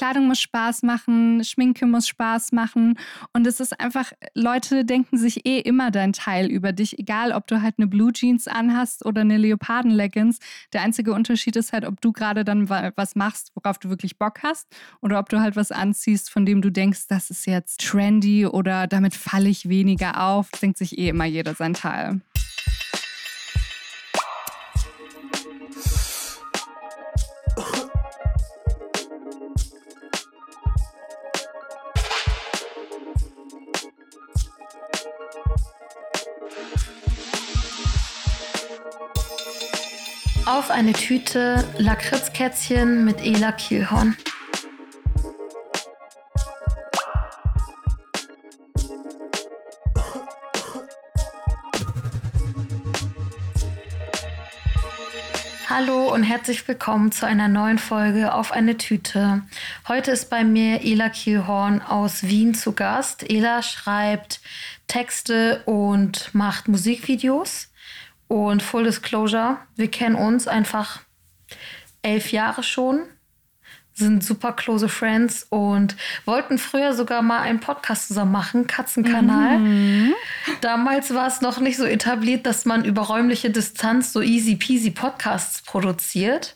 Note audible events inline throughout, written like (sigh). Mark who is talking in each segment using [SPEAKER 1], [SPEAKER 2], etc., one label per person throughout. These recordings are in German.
[SPEAKER 1] Kleidung muss Spaß machen, Schminke muss Spaß machen. Und es ist einfach, Leute denken sich eh immer dein Teil über dich, egal ob du halt eine Blue Jeans anhast oder eine Leoparden-Leggings. Der einzige Unterschied ist halt, ob du gerade dann was machst, worauf du wirklich Bock hast, oder ob du halt was anziehst, von dem du denkst, das ist jetzt trendy oder damit falle ich weniger auf. Denkt sich eh immer jeder sein Teil.
[SPEAKER 2] Auf eine Tüte Lakritzkätzchen mit Ela Kielhorn. Hallo und herzlich willkommen zu einer neuen Folge auf eine Tüte. Heute ist bei mir Ela Kielhorn aus Wien zu Gast. Ela schreibt Texte und macht Musikvideos. Und Full Disclosure, wir kennen uns einfach elf Jahre schon, sind super close Friends und wollten früher sogar mal einen Podcast zusammen machen, Katzenkanal. Mhm. Damals war es noch nicht so etabliert, dass man über räumliche Distanz so easy peasy Podcasts produziert.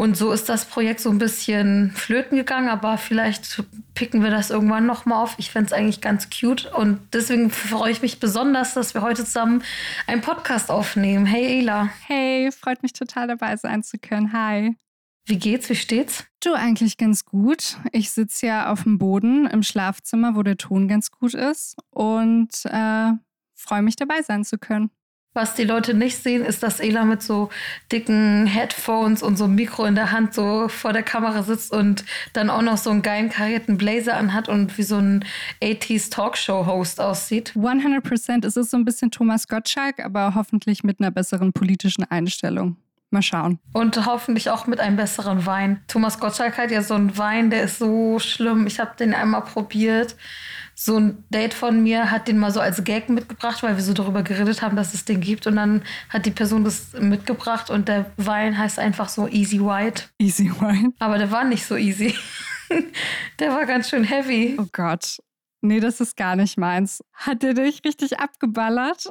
[SPEAKER 2] Und so ist das Projekt so ein bisschen flöten gegangen, aber vielleicht picken wir das irgendwann nochmal auf. Ich fände es eigentlich ganz cute und deswegen freue ich mich besonders, dass wir heute zusammen einen Podcast aufnehmen. Hey Ela.
[SPEAKER 1] Hey, freut mich total dabei sein zu können. Hi.
[SPEAKER 2] Wie geht's? Wie steht's?
[SPEAKER 1] Du eigentlich ganz gut. Ich sitze ja auf dem Boden im Schlafzimmer, wo der Ton ganz gut ist und äh, freue mich dabei sein zu können.
[SPEAKER 2] Was die Leute nicht sehen, ist, dass Ela mit so dicken Headphones und so einem Mikro in der Hand so vor der Kamera sitzt und dann auch noch so einen geilen karierten Blazer anhat und wie so ein 80s Talkshow-Host aussieht.
[SPEAKER 1] 100 Prozent. Es ist so ein bisschen Thomas Gottschalk, aber hoffentlich mit einer besseren politischen Einstellung. Mal schauen.
[SPEAKER 2] Und hoffentlich auch mit einem besseren Wein. Thomas Gottschalk hat ja so einen Wein, der ist so schlimm. Ich habe den einmal probiert. So ein Date von mir hat den mal so als Gag mitgebracht, weil wir so darüber geredet haben, dass es den gibt. Und dann hat die Person das mitgebracht und der Wein heißt einfach so Easy White.
[SPEAKER 1] Easy White.
[SPEAKER 2] Aber der war nicht so easy. (laughs) der war ganz schön heavy.
[SPEAKER 1] Oh Gott. Nee, das ist gar nicht meins. Hat der dich richtig abgeballert?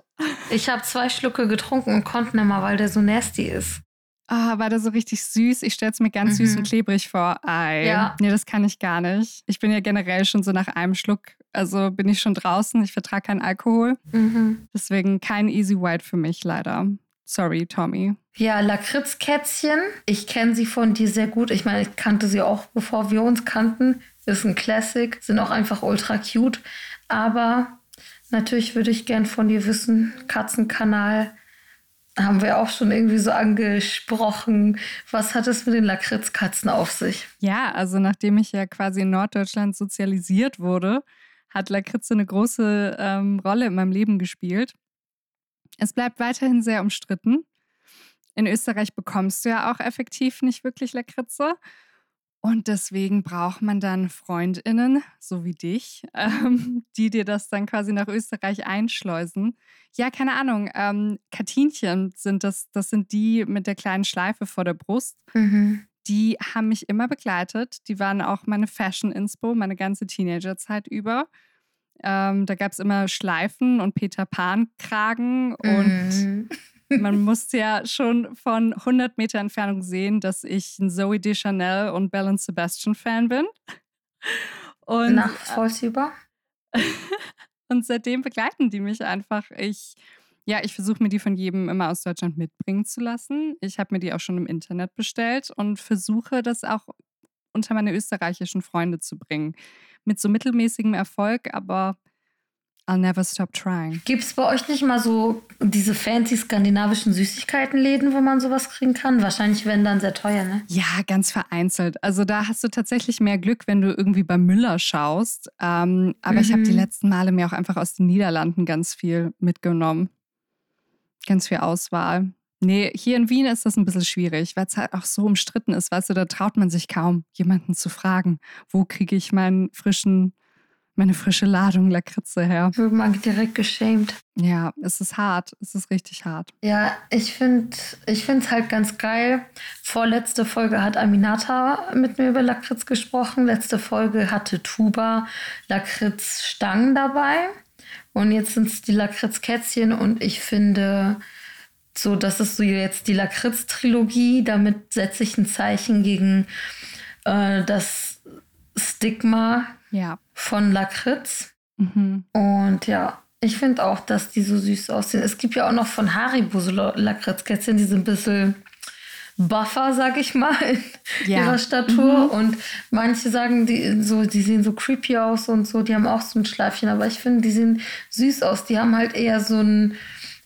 [SPEAKER 2] Ich habe zwei Schlucke getrunken und konnte nicht mal, weil der so nasty ist.
[SPEAKER 1] Ah, war der so richtig süß? Ich stelle es mir ganz mhm. süß und klebrig vor. Ei. Ja. Nee, das kann ich gar nicht. Ich bin ja generell schon so nach einem Schluck, also bin ich schon draußen. Ich vertrage keinen Alkohol. Mhm. Deswegen kein Easy White für mich leider. Sorry, Tommy.
[SPEAKER 2] Ja, Lakritzkätzchen. Ich kenne sie von dir sehr gut. Ich meine, ich kannte sie auch, bevor wir uns kannten. Ist ein Classic. Sind auch einfach ultra cute. Aber natürlich würde ich gern von dir wissen, Katzenkanal haben wir auch schon irgendwie so angesprochen. Was hat es mit den Lakritzkatzen auf sich?
[SPEAKER 1] Ja, also nachdem ich ja quasi in Norddeutschland sozialisiert wurde, hat Lakritze eine große ähm, Rolle in meinem Leben gespielt. Es bleibt weiterhin sehr umstritten. In Österreich bekommst du ja auch effektiv nicht wirklich Lakritze. Und deswegen braucht man dann Freundinnen, so wie dich, (laughs) ähm, die dir das dann quasi nach Österreich einschleusen. Ja, keine Ahnung. Ähm, Katinchen sind das, das sind die mit der kleinen Schleife vor der Brust. Mhm. Die haben mich immer begleitet. Die waren auch meine Fashion-Inspo, meine ganze Teenagerzeit über. Ähm, da gab es immer Schleifen und Peter Pan-Kragen und mhm. Man (laughs) muss ja schon von 100 Meter Entfernung sehen, dass ich ein Zoe Deschanel und Belle Sebastian Fan bin.
[SPEAKER 2] Und, Nachvollziehbar. (laughs)
[SPEAKER 1] und seitdem begleiten die mich einfach. Ich, ja, ich versuche mir die von jedem immer aus Deutschland mitbringen zu lassen. Ich habe mir die auch schon im Internet bestellt und versuche das auch unter meine österreichischen Freunde zu bringen. Mit so mittelmäßigem Erfolg, aber I'll never stop trying.
[SPEAKER 2] Gibt es bei euch nicht mal so diese fancy skandinavischen Süßigkeitenläden, wo man sowas kriegen kann? Wahrscheinlich werden dann sehr teuer, ne?
[SPEAKER 1] Ja, ganz vereinzelt. Also da hast du tatsächlich mehr Glück, wenn du irgendwie bei Müller schaust. Ähm, aber mhm. ich habe die letzten Male mir auch einfach aus den Niederlanden ganz viel mitgenommen. Ganz viel Auswahl. Nee, hier in Wien ist das ein bisschen schwierig, weil es halt auch so umstritten ist. Weißt du, da traut man sich kaum, jemanden zu fragen, wo kriege ich meinen frischen meine frische Ladung Lakritze her.
[SPEAKER 2] Wird man direkt geschämt.
[SPEAKER 1] Ja, es ist hart. Es ist richtig hart.
[SPEAKER 2] Ja, ich finde ich es halt ganz geil. Vorletzte Folge hat Aminata mit mir über Lakritz gesprochen. Letzte Folge hatte Tuba Lakritzstangen dabei. Und jetzt sind es die Lakritzkätzchen und ich finde, so, das ist so jetzt die Lakritz-Trilogie. Damit setze ich ein Zeichen gegen äh, das Stigma
[SPEAKER 1] ja.
[SPEAKER 2] von Lakritz.
[SPEAKER 1] Mhm.
[SPEAKER 2] Und ja, ich finde auch, dass die so süß aussehen. Es gibt ja auch noch von Haribo so Lakritzkätzchen, die sind ein bisschen buffer, sag ich mal, (laughs) in ja. ihrer Statur. Mhm. Und manche sagen, die, so, die sehen so creepy aus und so, die haben auch so ein Schleifchen. Aber ich finde, die sehen süß aus. Die haben halt eher so ein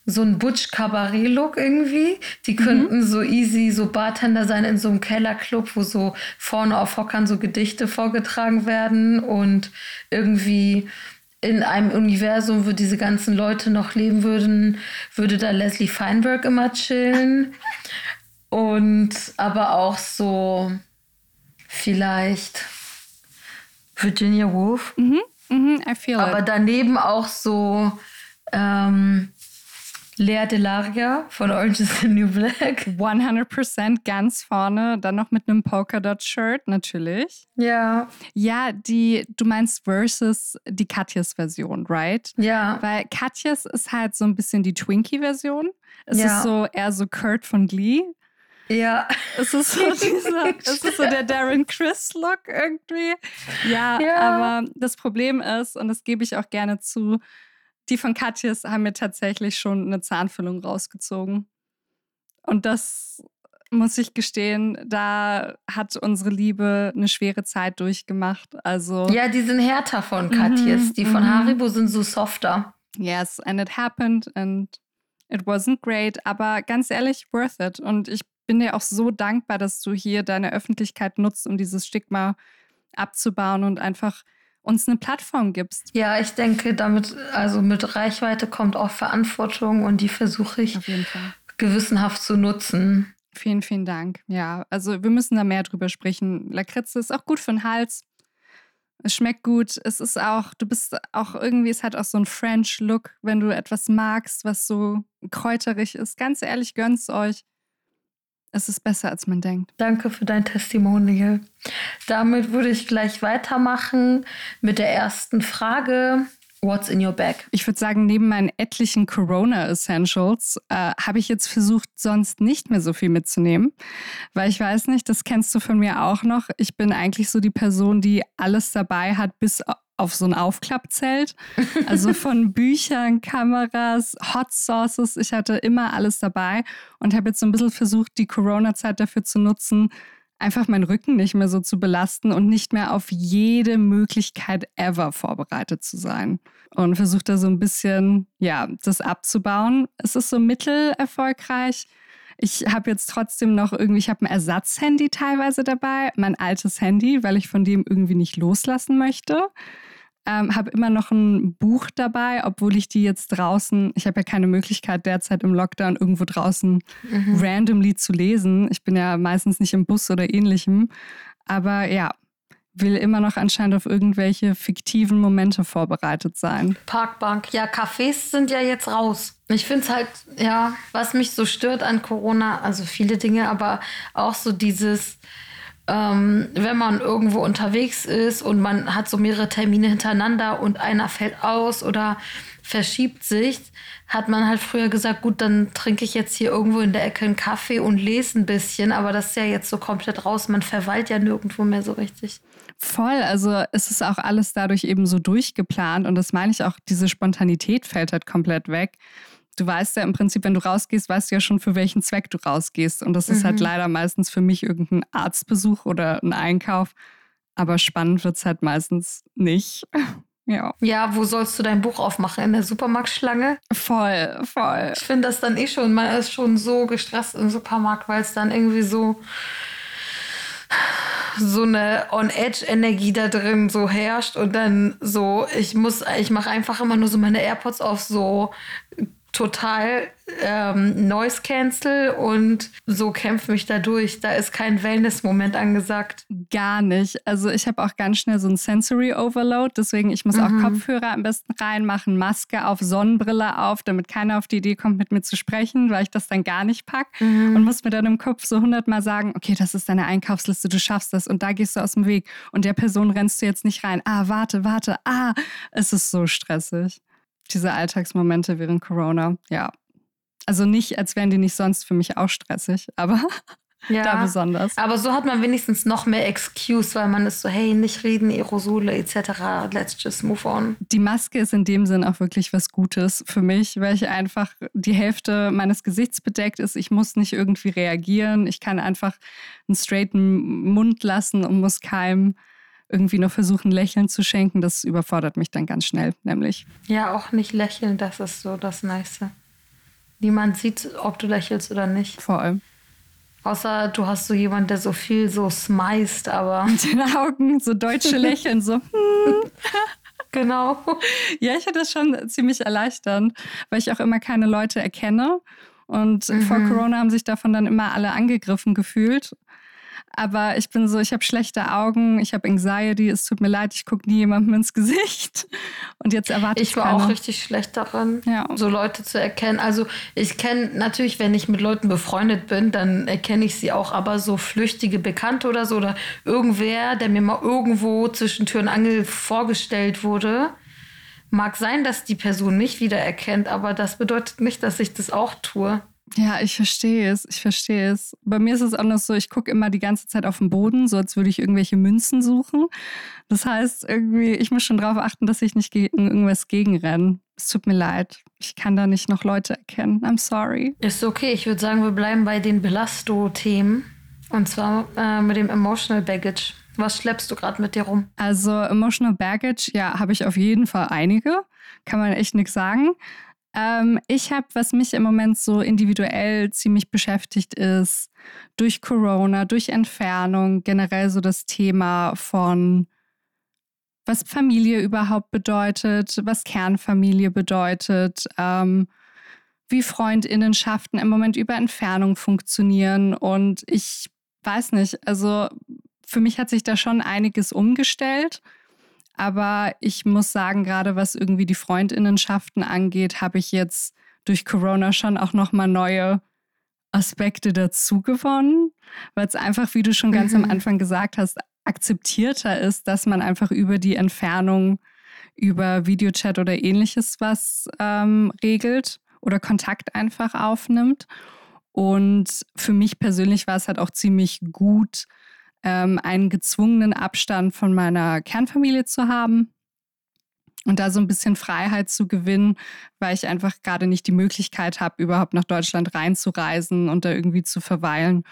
[SPEAKER 2] so ein Butch-Cabaret-Look irgendwie. Die könnten mhm. so easy so Bartender sein in so einem Kellerclub, wo so vorne auf Hockern so Gedichte vorgetragen werden und irgendwie in einem Universum, wo diese ganzen Leute noch leben würden, würde da Leslie Feinberg immer chillen. Und aber auch so vielleicht Virginia Woolf.
[SPEAKER 1] Mhm, mhm, I feel
[SPEAKER 2] aber daneben auch so ähm, Lea Delaria von Orange is the New Black.
[SPEAKER 1] 100% ganz vorne. Dann noch mit einem Polkadot-Shirt, natürlich.
[SPEAKER 2] Ja.
[SPEAKER 1] Ja, die, du meinst versus die Katjes-Version, right?
[SPEAKER 2] Ja.
[SPEAKER 1] Weil Katjes ist halt so ein bisschen die Twinkie-Version. Es
[SPEAKER 2] Ja.
[SPEAKER 1] ist so eher so Kurt von Glee.
[SPEAKER 2] Ja.
[SPEAKER 1] Es ist so dieser, es ist so der Darren Chris-Look irgendwie. Ja,
[SPEAKER 2] Ja.
[SPEAKER 1] aber das Problem ist, und das gebe ich auch gerne zu, die von Katjes haben mir tatsächlich schon eine Zahnfüllung rausgezogen. Und das muss ich gestehen, da hat unsere Liebe eine schwere Zeit durchgemacht. Also,
[SPEAKER 2] Ja, die sind härter von Katjes.
[SPEAKER 1] Mhm,
[SPEAKER 2] Die von
[SPEAKER 1] mhm.
[SPEAKER 2] Haribo sind so softer.
[SPEAKER 1] yes, and it happened and it wasn't great, aber ganz ehrlich, worth it. Und ich bin dir auch so dankbar, dass du hier deine Öffentlichkeit nutzt, um dieses Stigma abzubauen und einfach uns eine Plattform gibst.
[SPEAKER 2] Ja, ich denke, damit, also mit Reichweite kommt auch Verantwortung und die versuche ich
[SPEAKER 1] Auf jeden Fall.
[SPEAKER 2] gewissenhaft zu nutzen.
[SPEAKER 1] Vielen, vielen Dank. Ja, also wir müssen da mehr drüber sprechen. Lakritze ist auch gut für den Hals. Es schmeckt gut. Es ist auch, du bist auch irgendwie, es hat auch so einen French-Look, wenn du etwas magst, was so kräuterig ist. Ganz ehrlich, gönn's euch. Es ist besser, als man denkt.
[SPEAKER 2] Danke für dein Testimonial. Damit würde ich gleich weitermachen mit der ersten Frage. What's in your bag?
[SPEAKER 1] Ich würde sagen, neben meinen etlichen Corona-Essentials äh, habe ich jetzt versucht, sonst nicht mehr so viel mitzunehmen. Weil ich weiß nicht, das kennst du von mir auch noch. Ich bin eigentlich so die Person, die alles dabei hat, bis auf so ein Aufklappzelt. Also (laughs) von Büchern, Kameras, Hot Sauces. Ich hatte immer alles dabei und habe jetzt so ein bisschen versucht, die Corona-Zeit dafür zu nutzen, einfach meinen Rücken nicht mehr so zu belasten und nicht mehr auf jede Möglichkeit ever vorbereitet zu sein. Und versucht da so ein bisschen, ja, das abzubauen. Es ist so mittelerfolgreich. Ich habe jetzt trotzdem noch irgendwie, ich habe ein Ersatzhandy teilweise dabei, mein altes Handy, weil ich von dem irgendwie nicht loslassen möchte. Ähm, habe immer noch ein Buch dabei, obwohl ich die jetzt draußen, ich habe ja keine Möglichkeit derzeit im Lockdown irgendwo draußen
[SPEAKER 2] Mhm.
[SPEAKER 1] randomly zu lesen. Ich bin ja meistens nicht im Bus oder ähnlichem. Aber ja, will immer noch anscheinend auf irgendwelche fiktiven Momente vorbereitet sein.
[SPEAKER 2] Parkbank. Ja, Cafés sind ja jetzt raus. Ich finde es halt, ja, was mich so stört an Corona, also viele Dinge, aber auch so dieses, ähm, wenn man irgendwo unterwegs ist und man hat so mehrere Termine hintereinander und einer fällt aus oder verschiebt sich, hat man halt früher gesagt, gut, dann trinke ich jetzt hier irgendwo in der Ecke einen Kaffee und lese ein bisschen, aber das ist ja jetzt so komplett raus. Man verweilt ja nirgendwo mehr so richtig.
[SPEAKER 1] Voll, also es ist auch alles dadurch eben so durchgeplant und das meine ich auch, diese Spontanität fällt halt komplett weg. Du weißt ja im Prinzip, wenn du rausgehst, weißt du ja schon, für welchen Zweck du rausgehst. Und das ist halt
[SPEAKER 2] Mhm.
[SPEAKER 1] leider meistens für mich irgendein Arztbesuch oder ein Einkauf. Aber spannend wird es halt meistens nicht. (laughs) Ja,
[SPEAKER 2] Ja, wo sollst du dein Buch aufmachen? In der Supermarktschlange?
[SPEAKER 1] voll, voll.
[SPEAKER 2] Ich finde das dann eh schon, man ist schon so gestresst im Supermarkt, weil es dann irgendwie so so eine On-Edge-Energie da drin so herrscht und dann so, ich muss, ich mache einfach immer nur so meine AirPods auf so total ähm, Noise Cancel und so kämpfe mich da durch. Da ist kein Wellness-Moment angesagt.
[SPEAKER 1] Gar nicht. Also ich habe auch ganz schnell so ein Sensory Overload, deswegen ich muss mhm. auch Kopfhörer am besten reinmachen, Maske auf, Sonnenbrille auf, damit keiner auf die Idee kommt, mit mir zu sprechen, weil ich das dann gar nicht packe mhm. und muss mir dann im Kopf so hundertmal sagen, okay, das ist deine Einkaufsliste, du schaffst das und da gehst du aus dem Weg und der Person rennst du jetzt nicht rein. Ah, warte, warte, ah, es ist so stressig diese Alltagsmomente während Corona, ja. Also nicht, als wären die nicht sonst für mich auch stressig, (laughs) aber ja, da besonders.
[SPEAKER 2] Aber so hat man wenigstens noch mehr Excuse, weil man ist so, hey, nicht reden, Aerosole etc. Let's just move on.
[SPEAKER 1] Die Maske ist in dem Sinn auch wirklich was Gutes für mich, weil ich einfach die Hälfte meines Gesichts bedeckt ist. Ich muss nicht irgendwie reagieren. Ich kann einfach einen straighten Mund lassen und muss keinem irgendwie noch versuchen, Lächeln zu schenken, das überfordert mich dann ganz schnell, nämlich.
[SPEAKER 2] Ja, auch nicht lächeln, das ist so das Nice. Niemand sieht, ob du lächelst oder nicht.
[SPEAKER 1] Vor allem.
[SPEAKER 2] Außer du hast so jemanden, der so viel so smiced, aber. (laughs)
[SPEAKER 1] Mit den Augen, so deutsche Lächeln, so. Hm.
[SPEAKER 2] genau.
[SPEAKER 1] Ja, ich finde das schon ziemlich erleichternd, weil ich auch immer keine Leute erkenne. Und mhm. vor Corona haben sich davon dann immer alle angegriffen gefühlt. Aber ich bin so, ich habe schlechte Augen, ich habe Anxiety, es tut mir leid, ich gucke nie jemandem ins Gesicht. (laughs) Und jetzt erwarte ich.
[SPEAKER 2] Ich war keine. auch richtig schlecht daran, ja. so Leute zu erkennen. Also ich kenne natürlich, wenn ich mit Leuten befreundet bin, dann erkenne ich sie auch, aber so flüchtige Bekannte oder so oder irgendwer, der mir mal irgendwo zwischen Tür und Angel vorgestellt wurde. Mag sein, dass die Person mich wiedererkennt, aber das bedeutet nicht, dass ich das auch tue.
[SPEAKER 1] Ja, ich verstehe es. Ich verstehe es. Bei mir ist es anders so, ich gucke immer die ganze Zeit auf den Boden, so als würde ich irgendwelche Münzen suchen. Das heißt, irgendwie, ich muss schon darauf achten, dass ich nicht gegen irgendwas gegenrenne. Es tut mir leid. Ich kann da nicht noch Leute erkennen. I'm sorry.
[SPEAKER 2] Ist okay. Ich würde sagen, wir bleiben bei den Belasto-Themen. Und zwar äh, mit dem Emotional Baggage. Was schleppst du gerade mit dir rum?
[SPEAKER 1] Also, Emotional Baggage, ja, habe ich auf jeden Fall einige. Kann man echt nichts sagen. Ähm, ich habe, was mich im Moment so individuell ziemlich beschäftigt, ist durch Corona, durch Entfernung, generell so das Thema von, was Familie überhaupt bedeutet, was Kernfamilie bedeutet, ähm, wie Freundinnenschaften im Moment über Entfernung funktionieren. Und ich weiß nicht, also für mich hat sich da schon einiges umgestellt. Aber ich muss sagen, gerade was irgendwie die Freundinnenschaften angeht, habe ich jetzt durch Corona schon auch nochmal neue Aspekte dazu gewonnen, weil es einfach, wie du schon ganz mhm. am Anfang gesagt hast, akzeptierter ist, dass man einfach über die Entfernung, über Videochat oder ähnliches was ähm, regelt oder Kontakt einfach aufnimmt. Und für mich persönlich war es halt auch ziemlich gut, ähm, einen gezwungenen Abstand von meiner Kernfamilie zu haben und da so ein bisschen Freiheit zu gewinnen, weil ich einfach gerade nicht die Möglichkeit habe, überhaupt nach Deutschland reinzureisen und da irgendwie zu verweilen.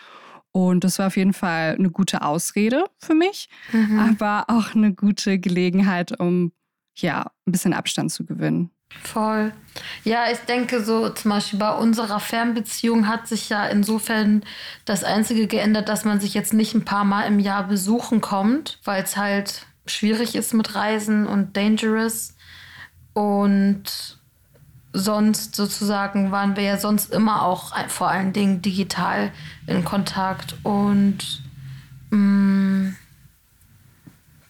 [SPEAKER 1] Und das war auf jeden Fall eine gute Ausrede für mich, mhm. aber auch eine gute Gelegenheit, um ja ein bisschen Abstand zu gewinnen.
[SPEAKER 2] Voll. Ja, ich denke so zum Beispiel bei unserer Fernbeziehung hat sich ja insofern das Einzige geändert, dass man sich jetzt nicht ein paar Mal im Jahr besuchen kommt, weil es halt schwierig ist mit Reisen und dangerous. Und sonst sozusagen waren wir ja sonst immer auch vor allen Dingen digital in Kontakt. Und mh, mm,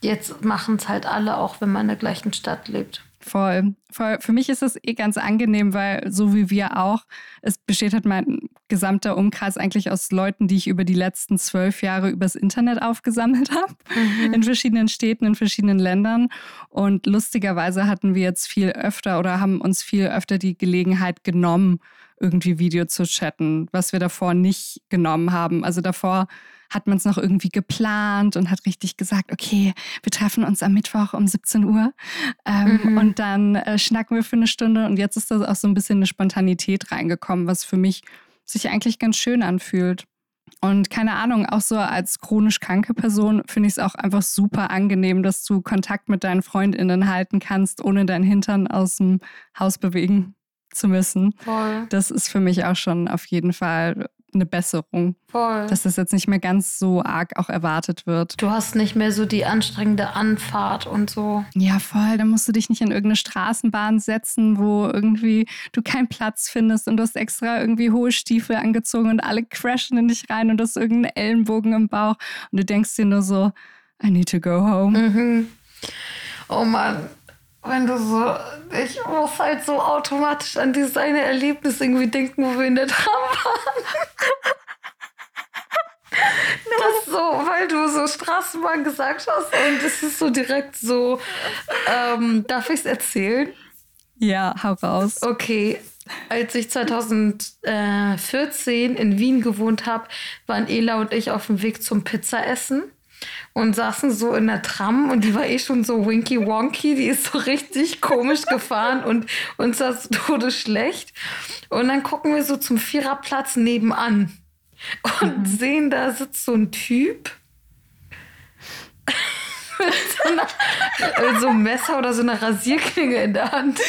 [SPEAKER 2] jetzt machen es halt alle, auch wenn man in der gleichen Stadt lebt.
[SPEAKER 1] Voll, voll. Für mich ist es eh ganz angenehm, weil so wie wir auch, es besteht halt mein gesamter Umkreis eigentlich aus Leuten, die ich über die letzten zwölf Jahre übers Internet aufgesammelt (laughs) habe, mhm. in verschiedenen Städten, in verschiedenen Ländern. Und lustigerweise hatten wir jetzt viel öfter oder haben uns viel öfter die Gelegenheit genommen, irgendwie Video zu chatten, was wir davor nicht genommen haben. Also davor hat man es noch irgendwie geplant und hat richtig gesagt, okay, wir treffen uns am Mittwoch um 17 Uhr ähm, mhm. und dann äh, schnacken wir für eine Stunde und jetzt ist da auch so ein bisschen eine Spontanität reingekommen, was für mich sich eigentlich ganz schön anfühlt. Und keine Ahnung, auch so als chronisch kranke Person finde ich es auch einfach super angenehm, dass du Kontakt mit deinen Freundinnen halten kannst, ohne deinen Hintern aus dem Haus bewegen zu müssen. Voll. Das ist für mich auch schon auf jeden Fall eine Besserung.
[SPEAKER 2] Voll.
[SPEAKER 1] Dass das jetzt nicht mehr ganz so arg auch erwartet wird.
[SPEAKER 2] Du hast nicht mehr so die anstrengende Anfahrt und so.
[SPEAKER 1] Ja, voll. Da musst du dich nicht in irgendeine Straßenbahn setzen, wo irgendwie du keinen Platz findest und du hast extra irgendwie hohe Stiefel angezogen und alle crashen in dich rein und du hast irgendeinen Ellenbogen im Bauch und du denkst dir nur so, I need to go home.
[SPEAKER 2] Mhm. Oh Mann, wenn du so, ich muss halt so automatisch an dieses eine Erlebnis irgendwie denken, wo wir in der Tram waren. (laughs) Das so, weil du so Straßenbahn gesagt hast und es ist so direkt so, ähm, darf ich es erzählen?
[SPEAKER 1] Ja, hau raus.
[SPEAKER 2] Okay, als ich 2014 in Wien gewohnt habe, waren Ela und ich auf dem Weg zum Pizzaessen und saßen so in der Tram und die war eh schon so winky wonky, die ist so richtig komisch gefahren und uns das todes schlecht. Und dann gucken wir so zum Viererplatz nebenan und mhm. sehen, da sitzt so ein Typ mit so, einer, so einem Messer oder so einer Rasierklinge in der Hand.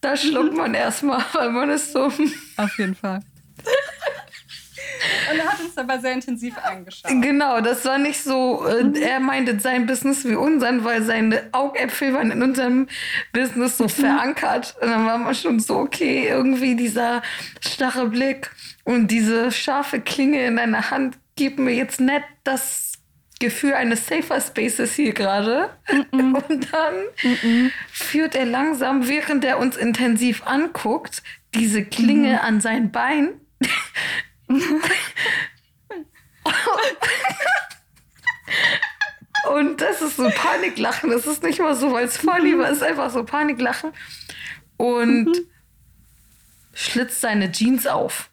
[SPEAKER 2] Da schluckt man erstmal, weil man ist so.
[SPEAKER 1] Auf jeden Fall. Und er hat uns aber sehr intensiv angeschaut.
[SPEAKER 2] Genau, das war nicht so, äh, mhm. er meinte sein Business wie unseren, weil seine Augäpfel waren in unserem Business so mhm. verankert. Und dann war man schon so, okay, irgendwie dieser starre Blick und diese scharfe Klinge in deiner Hand gibt mir jetzt nicht das Gefühl eines Safer Spaces hier gerade. Mm (laughs) Und dann mm führt er langsam, während er uns intensiv anguckt, diese Klinge mm an sein Bein Und das ist so Paniklachen. Das ist nicht mal so, weil es Vorliebe ist, einfach so Paniklachen. Und mhm. schlitzt seine Jeans auf.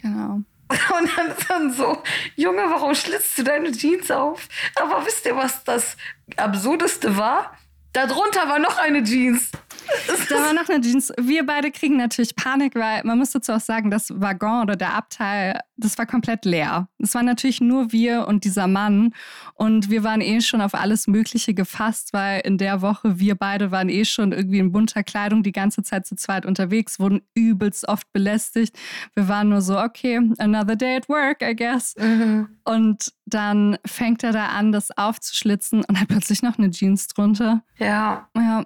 [SPEAKER 1] Genau.
[SPEAKER 2] Und dann ist dann so, Junge, warum schlitzt du deine Jeans auf? Aber wisst ihr, was das Absurdeste war? Darunter war noch eine Jeans. (laughs)
[SPEAKER 1] Da war noch eine Jeans. Wir beide kriegen natürlich Panik, weil man muss dazu auch sagen, das Waggon oder der Abteil, das war komplett leer. Es waren natürlich nur wir und dieser Mann. Und wir waren eh schon auf alles Mögliche gefasst, weil in der Woche wir beide waren eh schon irgendwie in bunter Kleidung die ganze Zeit zu zweit unterwegs, wurden übelst oft belästigt. Wir waren nur so, okay, another day at work, I guess. Mhm. Und dann fängt er da an, das aufzuschlitzen und hat plötzlich noch eine Jeans drunter.
[SPEAKER 2] Ja.
[SPEAKER 1] Ja.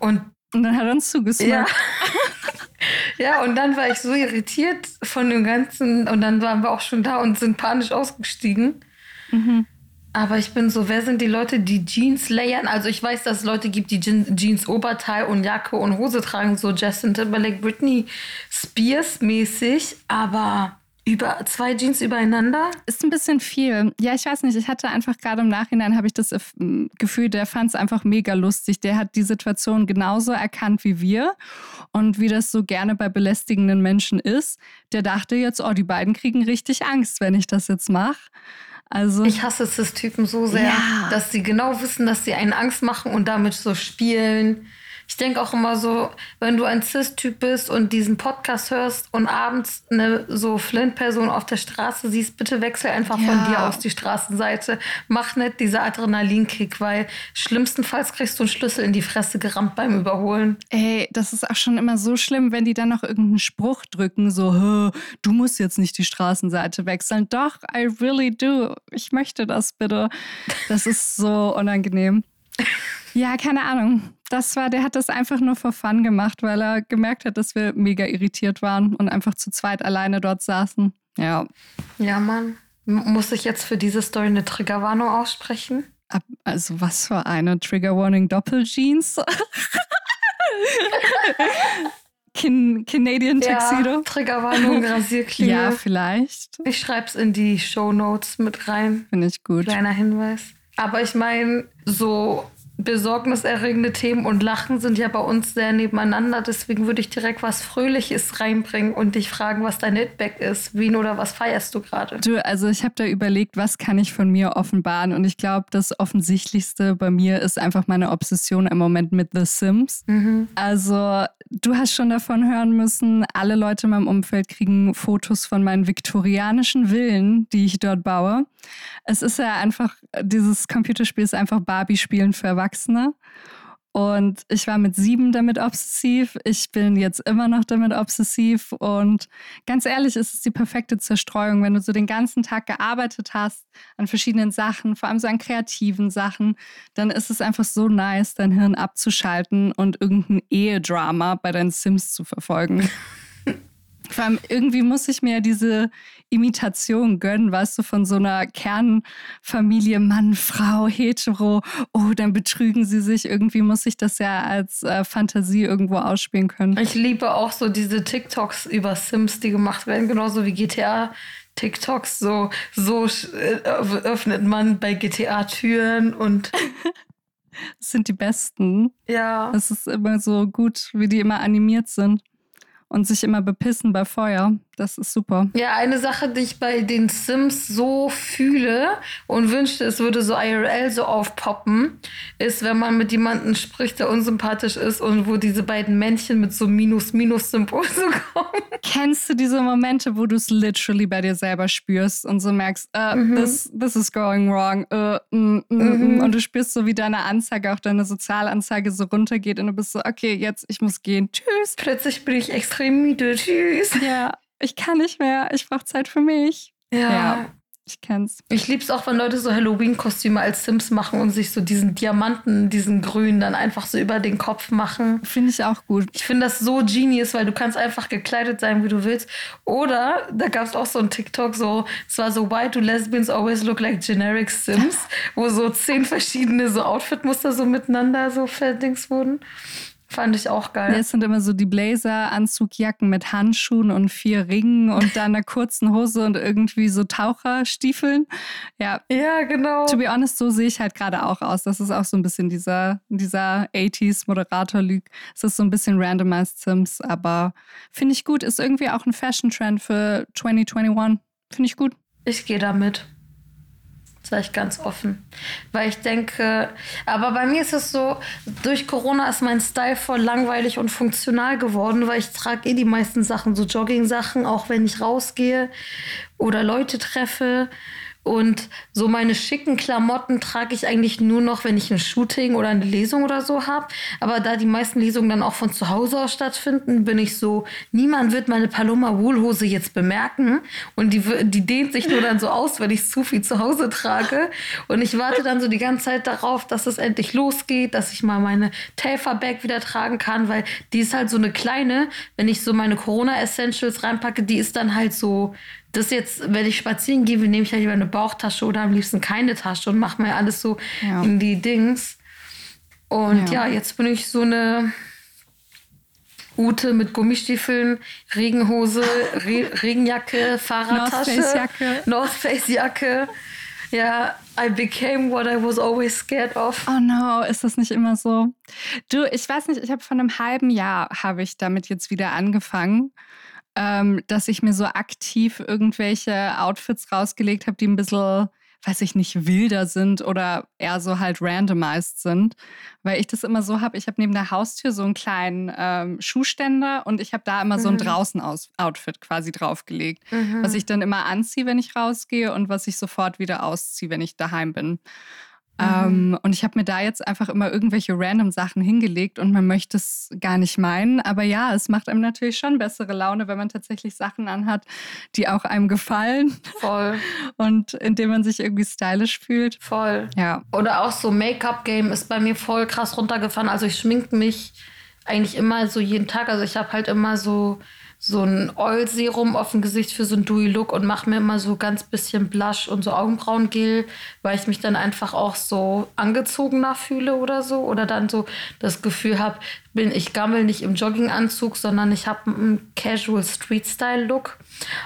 [SPEAKER 2] Und,
[SPEAKER 1] und dann hat er uns zugesmackt.
[SPEAKER 2] Ja. (laughs) ja, und dann war ich so irritiert von dem Ganzen und dann waren wir auch schon da und sind panisch ausgestiegen. Mhm. Aber ich bin so, wer sind die Leute, die Jeans layern? Also ich weiß, dass es Leute gibt, die Jeans Oberteil und Jacke und Hose tragen, so Justin Timberlake, Britney Spears mäßig. Aber über zwei Jeans übereinander?
[SPEAKER 1] Ist ein bisschen viel. Ja, ich weiß nicht. Ich hatte einfach gerade im Nachhinein habe ich das äh, Gefühl, der fand es einfach mega lustig. Der hat die Situation genauso erkannt wie wir und wie das so gerne bei belästigenden Menschen ist. Der dachte jetzt, oh, die beiden kriegen richtig Angst, wenn ich das jetzt mache. Also
[SPEAKER 2] ich hasse es Typen so sehr, ja. dass sie genau wissen, dass sie einen Angst machen und damit so spielen. Ich denke auch immer so, wenn du ein Cis-Typ bist und diesen Podcast hörst und abends eine so Flint-Person auf der Straße siehst, bitte wechsel einfach ja. von dir aus die Straßenseite. Mach nicht dieser Adrenalinkick, weil schlimmstenfalls kriegst du einen Schlüssel in die Fresse gerammt beim Überholen.
[SPEAKER 1] Ey, das ist auch schon immer so schlimm, wenn die dann noch irgendeinen Spruch drücken, so, du musst jetzt nicht die Straßenseite wechseln. Doch, I really do. Ich möchte das bitte. Das ist so unangenehm. (laughs) Ja, keine Ahnung. Das war, der hat das einfach nur for fun gemacht, weil er gemerkt hat, dass wir mega irritiert waren und einfach zu zweit alleine dort saßen. Ja.
[SPEAKER 2] Ja, Mann. Muss ich jetzt für diese Story eine Triggerwarnung aussprechen?
[SPEAKER 1] Also was für eine Triggerwarning Doppeljeans? (laughs) Can Canadian Tuxedo?
[SPEAKER 2] Ja, Triggerwarnung, (laughs) Rasierklinge.
[SPEAKER 1] ja, vielleicht.
[SPEAKER 2] Ich schreib's in die Show Notes mit rein.
[SPEAKER 1] Finde ich gut.
[SPEAKER 2] Kleiner Hinweis. Aber ich meine, so besorgniserregende Themen und Lachen sind ja bei uns sehr nebeneinander. Deswegen würde ich direkt was Fröhliches reinbringen und dich fragen, was dein Hitback ist. Wen oder was feierst du gerade?
[SPEAKER 1] Du, also ich habe da überlegt, was kann ich von mir offenbaren? Und ich glaube, das Offensichtlichste bei mir ist einfach meine Obsession im Moment mit The Sims. Mhm. Also du hast schon davon hören müssen, alle Leute in meinem Umfeld kriegen Fotos von meinen viktorianischen Villen, die ich dort baue. Es ist ja einfach, dieses Computerspiel ist einfach Barbie-Spielen für Erwachsene. Und ich war mit sieben damit obsessiv. Ich bin jetzt immer noch damit obsessiv. Und ganz ehrlich, ist es die perfekte Zerstreuung, wenn du so den ganzen Tag gearbeitet hast an verschiedenen Sachen, vor allem so an kreativen Sachen, dann ist es einfach so nice, dein Hirn abzuschalten und irgendein Ehedrama bei deinen Sims zu verfolgen. (laughs) Vor allem irgendwie muss ich mir diese Imitation gönnen, weißt du, von so einer Kernfamilie, Mann, Frau, hetero. Oh, dann betrügen sie sich. Irgendwie muss ich das ja als äh, Fantasie irgendwo ausspielen können.
[SPEAKER 2] Ich liebe auch so diese TikToks über Sims, die gemacht werden, genauso wie GTA. TikToks, so, so äh, öffnet man bei GTA Türen und (laughs)
[SPEAKER 1] das sind die besten.
[SPEAKER 2] Ja.
[SPEAKER 1] Das ist immer so gut, wie die immer animiert sind und sich immer bepissen bei Feuer. Das ist super.
[SPEAKER 2] Ja, eine Sache, die ich bei den Sims so fühle und wünschte, es würde so IRL so aufpoppen, ist, wenn man mit jemandem spricht, der unsympathisch ist und wo diese beiden Männchen mit so Minus-Minus-Symbol (laughs) so kommen.
[SPEAKER 1] Kennst du diese Momente, wo du es literally bei dir selber spürst und so merkst, uh, mhm. this, this is going wrong. Uh, mm, mm, mm, mhm. Und du spürst so, wie deine Anzeige, auch deine Sozialanzeige so runtergeht und du bist so, okay, jetzt, ich muss gehen. Tschüss.
[SPEAKER 2] Plötzlich bin ich extrem müde. Tschüss.
[SPEAKER 1] Ja ich kann nicht mehr, ich brauche Zeit für mich.
[SPEAKER 2] Ja. ja.
[SPEAKER 1] Ich kenn's.
[SPEAKER 2] Ich lieb's auch, wenn Leute so Halloween-Kostüme als Sims machen und sich so diesen Diamanten, diesen Grün dann einfach so über den Kopf machen.
[SPEAKER 1] Finde ich auch gut.
[SPEAKER 2] Ich finde das so genius, weil du kannst einfach gekleidet sein, wie du willst. Oder, da gab es auch so ein TikTok, so, es war so, why do lesbians always look like generic Sims? wo so zehn verschiedene so Outfit-Muster so miteinander so verdings wurden. Fand ich auch geil.
[SPEAKER 1] Es sind immer so die Blazer-Anzugjacken mit Handschuhen und vier Ringen und dann einer kurzen Hose und irgendwie so Taucherstiefeln. Ja.
[SPEAKER 2] Ja, genau.
[SPEAKER 1] To be honest, so sehe ich halt gerade auch aus. Das ist auch so ein bisschen dieser, dieser 80s-Moderator-Lüg. Es ist so ein bisschen randomized Sims, aber finde ich gut. Ist irgendwie auch ein Fashion-Trend für 2021. Finde ich gut.
[SPEAKER 2] Ich gehe damit. Sag ich ganz offen. Weil ich denke, aber bei mir ist es so, durch Corona ist mein Style voll langweilig und funktional geworden, weil ich trage eh die meisten Sachen, so Jogging-Sachen, auch wenn ich rausgehe oder Leute treffe. Und so meine schicken Klamotten trage ich eigentlich nur noch, wenn ich ein Shooting oder eine Lesung oder so habe. Aber da die meisten Lesungen dann auch von zu Hause aus stattfinden, bin ich so, niemand wird meine Paloma Wohlhose jetzt bemerken. Und die, die dehnt sich nur dann so aus, wenn ich zu viel zu Hause trage. Und ich warte dann so die ganze Zeit darauf, dass es endlich losgeht, dass ich mal meine Tafer-Bag wieder tragen kann, weil die ist halt so eine kleine, wenn ich so meine Corona-Essentials reinpacke, die ist dann halt so das jetzt, wenn ich spazieren gehe, nehme ich ja lieber eine Bauchtasche oder am liebsten keine Tasche und mache mir alles so ja. in die Dings. Und ja. ja, jetzt bin ich so eine Ute mit Gummistiefeln, Regenhose, Re (laughs) Regenjacke, Fahrradtasche, North Face Jacke. North Face Jacke. Ja, I became what I was always scared of.
[SPEAKER 1] Oh no, ist das nicht immer so? Du, ich weiß nicht, ich habe vor einem halben Jahr habe ich damit jetzt wieder angefangen ähm, dass ich mir so aktiv irgendwelche Outfits rausgelegt habe, die ein bisschen, weiß ich nicht, wilder sind oder eher so halt randomized sind. Weil ich das immer so habe, ich habe neben der Haustür so einen kleinen ähm, Schuhständer und ich habe da immer mhm. so ein mhm. Draußen-Outfit quasi draufgelegt, mhm. was ich dann immer anziehe, wenn ich rausgehe und was ich sofort wieder ausziehe, wenn ich daheim bin. Mhm. Ähm, und ich habe mir da jetzt einfach immer irgendwelche random Sachen hingelegt und man möchte es gar nicht meinen. Aber ja, es macht einem natürlich schon bessere Laune, wenn man tatsächlich Sachen anhat, die auch einem gefallen.
[SPEAKER 2] Voll. (laughs)
[SPEAKER 1] Und indem man sich irgendwie stylisch fühlt.
[SPEAKER 2] Voll.
[SPEAKER 1] Ja.
[SPEAKER 2] Oder auch so Make-up-Game ist bei mir voll krass runtergefahren. Also ich schminke mich eigentlich immer so jeden Tag. Also ich habe halt immer so so ein Oil-Serum auf dem Gesicht für so einen Dewy-Look und mache mir immer so ganz bisschen Blush und so Augenbrauengel, weil ich mich dann einfach auch so angezogener fühle oder so. Oder dann so das Gefühl habe, ich gammel nicht im Jogginganzug, sondern ich habe einen Casual Street-Style-Look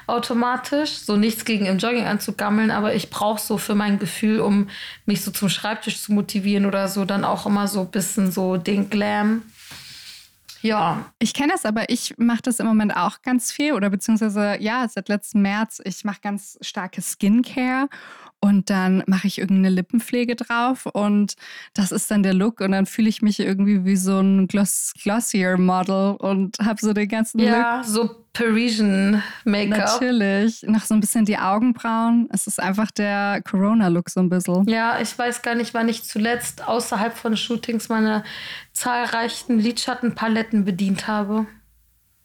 [SPEAKER 2] automatisch. So nichts gegen im Jogginganzug gammeln, aber ich brauche so für mein Gefühl, um mich so zum Schreibtisch zu motivieren oder so, dann auch immer so ein bisschen so den Glam ja.
[SPEAKER 1] Ich kenne das, aber ich mache das im Moment auch ganz viel oder beziehungsweise ja, seit letztem März, ich mache ganz starke Skincare und dann mache ich irgendeine Lippenpflege drauf und das ist dann der Look und dann fühle ich mich irgendwie wie so ein Gloss Glossier Model und habe so den ganzen
[SPEAKER 2] ja,
[SPEAKER 1] Look.
[SPEAKER 2] so Parisian Make-up.
[SPEAKER 1] Natürlich, noch so ein bisschen die Augenbrauen. Es ist einfach der Corona-Look so ein bisschen.
[SPEAKER 2] Ja, ich weiß gar nicht, wann ich zuletzt außerhalb von Shootings meine zahlreichen Lidschattenpaletten bedient habe.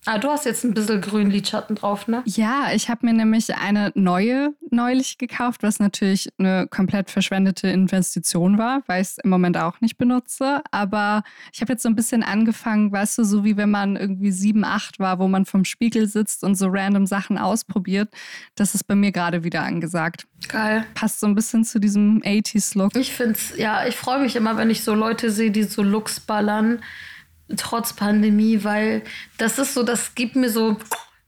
[SPEAKER 2] Ah, du hast jetzt ein bisschen grünen Lidschatten drauf, ne?
[SPEAKER 1] Ja, ich habe mir nämlich eine neue neulich gekauft, was natürlich eine komplett verschwendete Investition war, weil ich es im Moment auch nicht benutze. Aber ich habe jetzt so ein bisschen angefangen, weißt du, so wie wenn man irgendwie sieben, acht war, wo man vom Spiegel sitzt und so random Sachen ausprobiert. Das ist bei mir gerade wieder angesagt.
[SPEAKER 2] Geil.
[SPEAKER 1] Passt so ein bisschen zu diesem 80s-Look.
[SPEAKER 2] Ich finde es, ja, ich freue mich immer, wenn ich so Leute sehe, die so Looks ballern trotz Pandemie, weil das ist so, das gibt mir so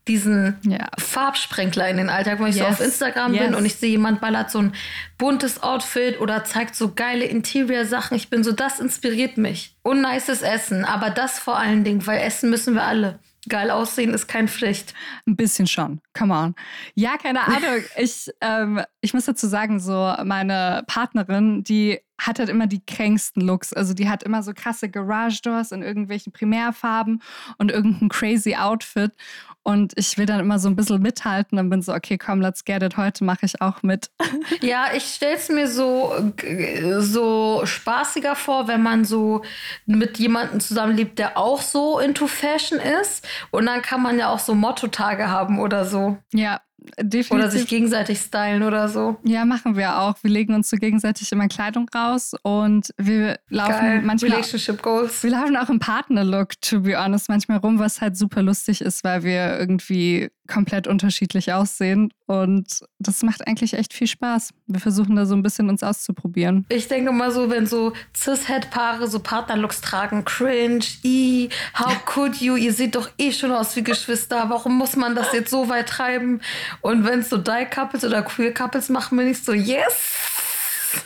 [SPEAKER 2] diesen
[SPEAKER 1] ja.
[SPEAKER 2] Farbsprenkler in den Alltag, wenn ich yes. so auf Instagram yes. bin und ich sehe, jemand ballert so ein buntes Outfit oder zeigt so geile Interior-Sachen. Ich bin so, das inspiriert mich. Und nices Essen, aber das vor allen Dingen, weil Essen müssen wir alle. Geil aussehen ist kein Pflicht.
[SPEAKER 1] Ein bisschen schon. Come on. Ja, keine Ahnung. (laughs) ich, ähm, ich muss dazu sagen, so meine Partnerin, die hat halt immer die kränksten Looks. Also die hat immer so krasse Garage-Doors in irgendwelchen Primärfarben und irgendein crazy Outfit. Und ich will dann immer so ein bisschen mithalten und bin so, okay, komm, let's get it. Heute mache ich auch mit. (laughs)
[SPEAKER 2] Ja, ich stelle es mir so, so spaßiger vor, wenn man so mit jemandem zusammenlebt, der auch so into Fashion ist. Und dann kann man ja auch so Motto-Tage haben oder so.
[SPEAKER 1] Ja, Definitiv.
[SPEAKER 2] Oder sich gegenseitig stylen oder so.
[SPEAKER 1] Ja, machen wir auch. Wir legen uns so gegenseitig immer Kleidung raus und wir laufen
[SPEAKER 2] Geil.
[SPEAKER 1] manchmal.
[SPEAKER 2] Relationship Goals.
[SPEAKER 1] Wir laufen auch im Partner-Look, to be honest, manchmal rum, was halt super lustig ist, weil wir irgendwie komplett unterschiedlich aussehen. Und das macht eigentlich echt viel Spaß. Wir versuchen da so ein bisschen uns auszuprobieren.
[SPEAKER 2] Ich denke mal so, wenn so Cis-Head-Paare so Partnerlooks tragen, cringe, i, how could you? Ihr seht doch eh schon aus wie Geschwister. Warum muss man das jetzt so weit treiben? Und wenn es so Die-Couples oder Queer-Couples machen, bin ich so, yes!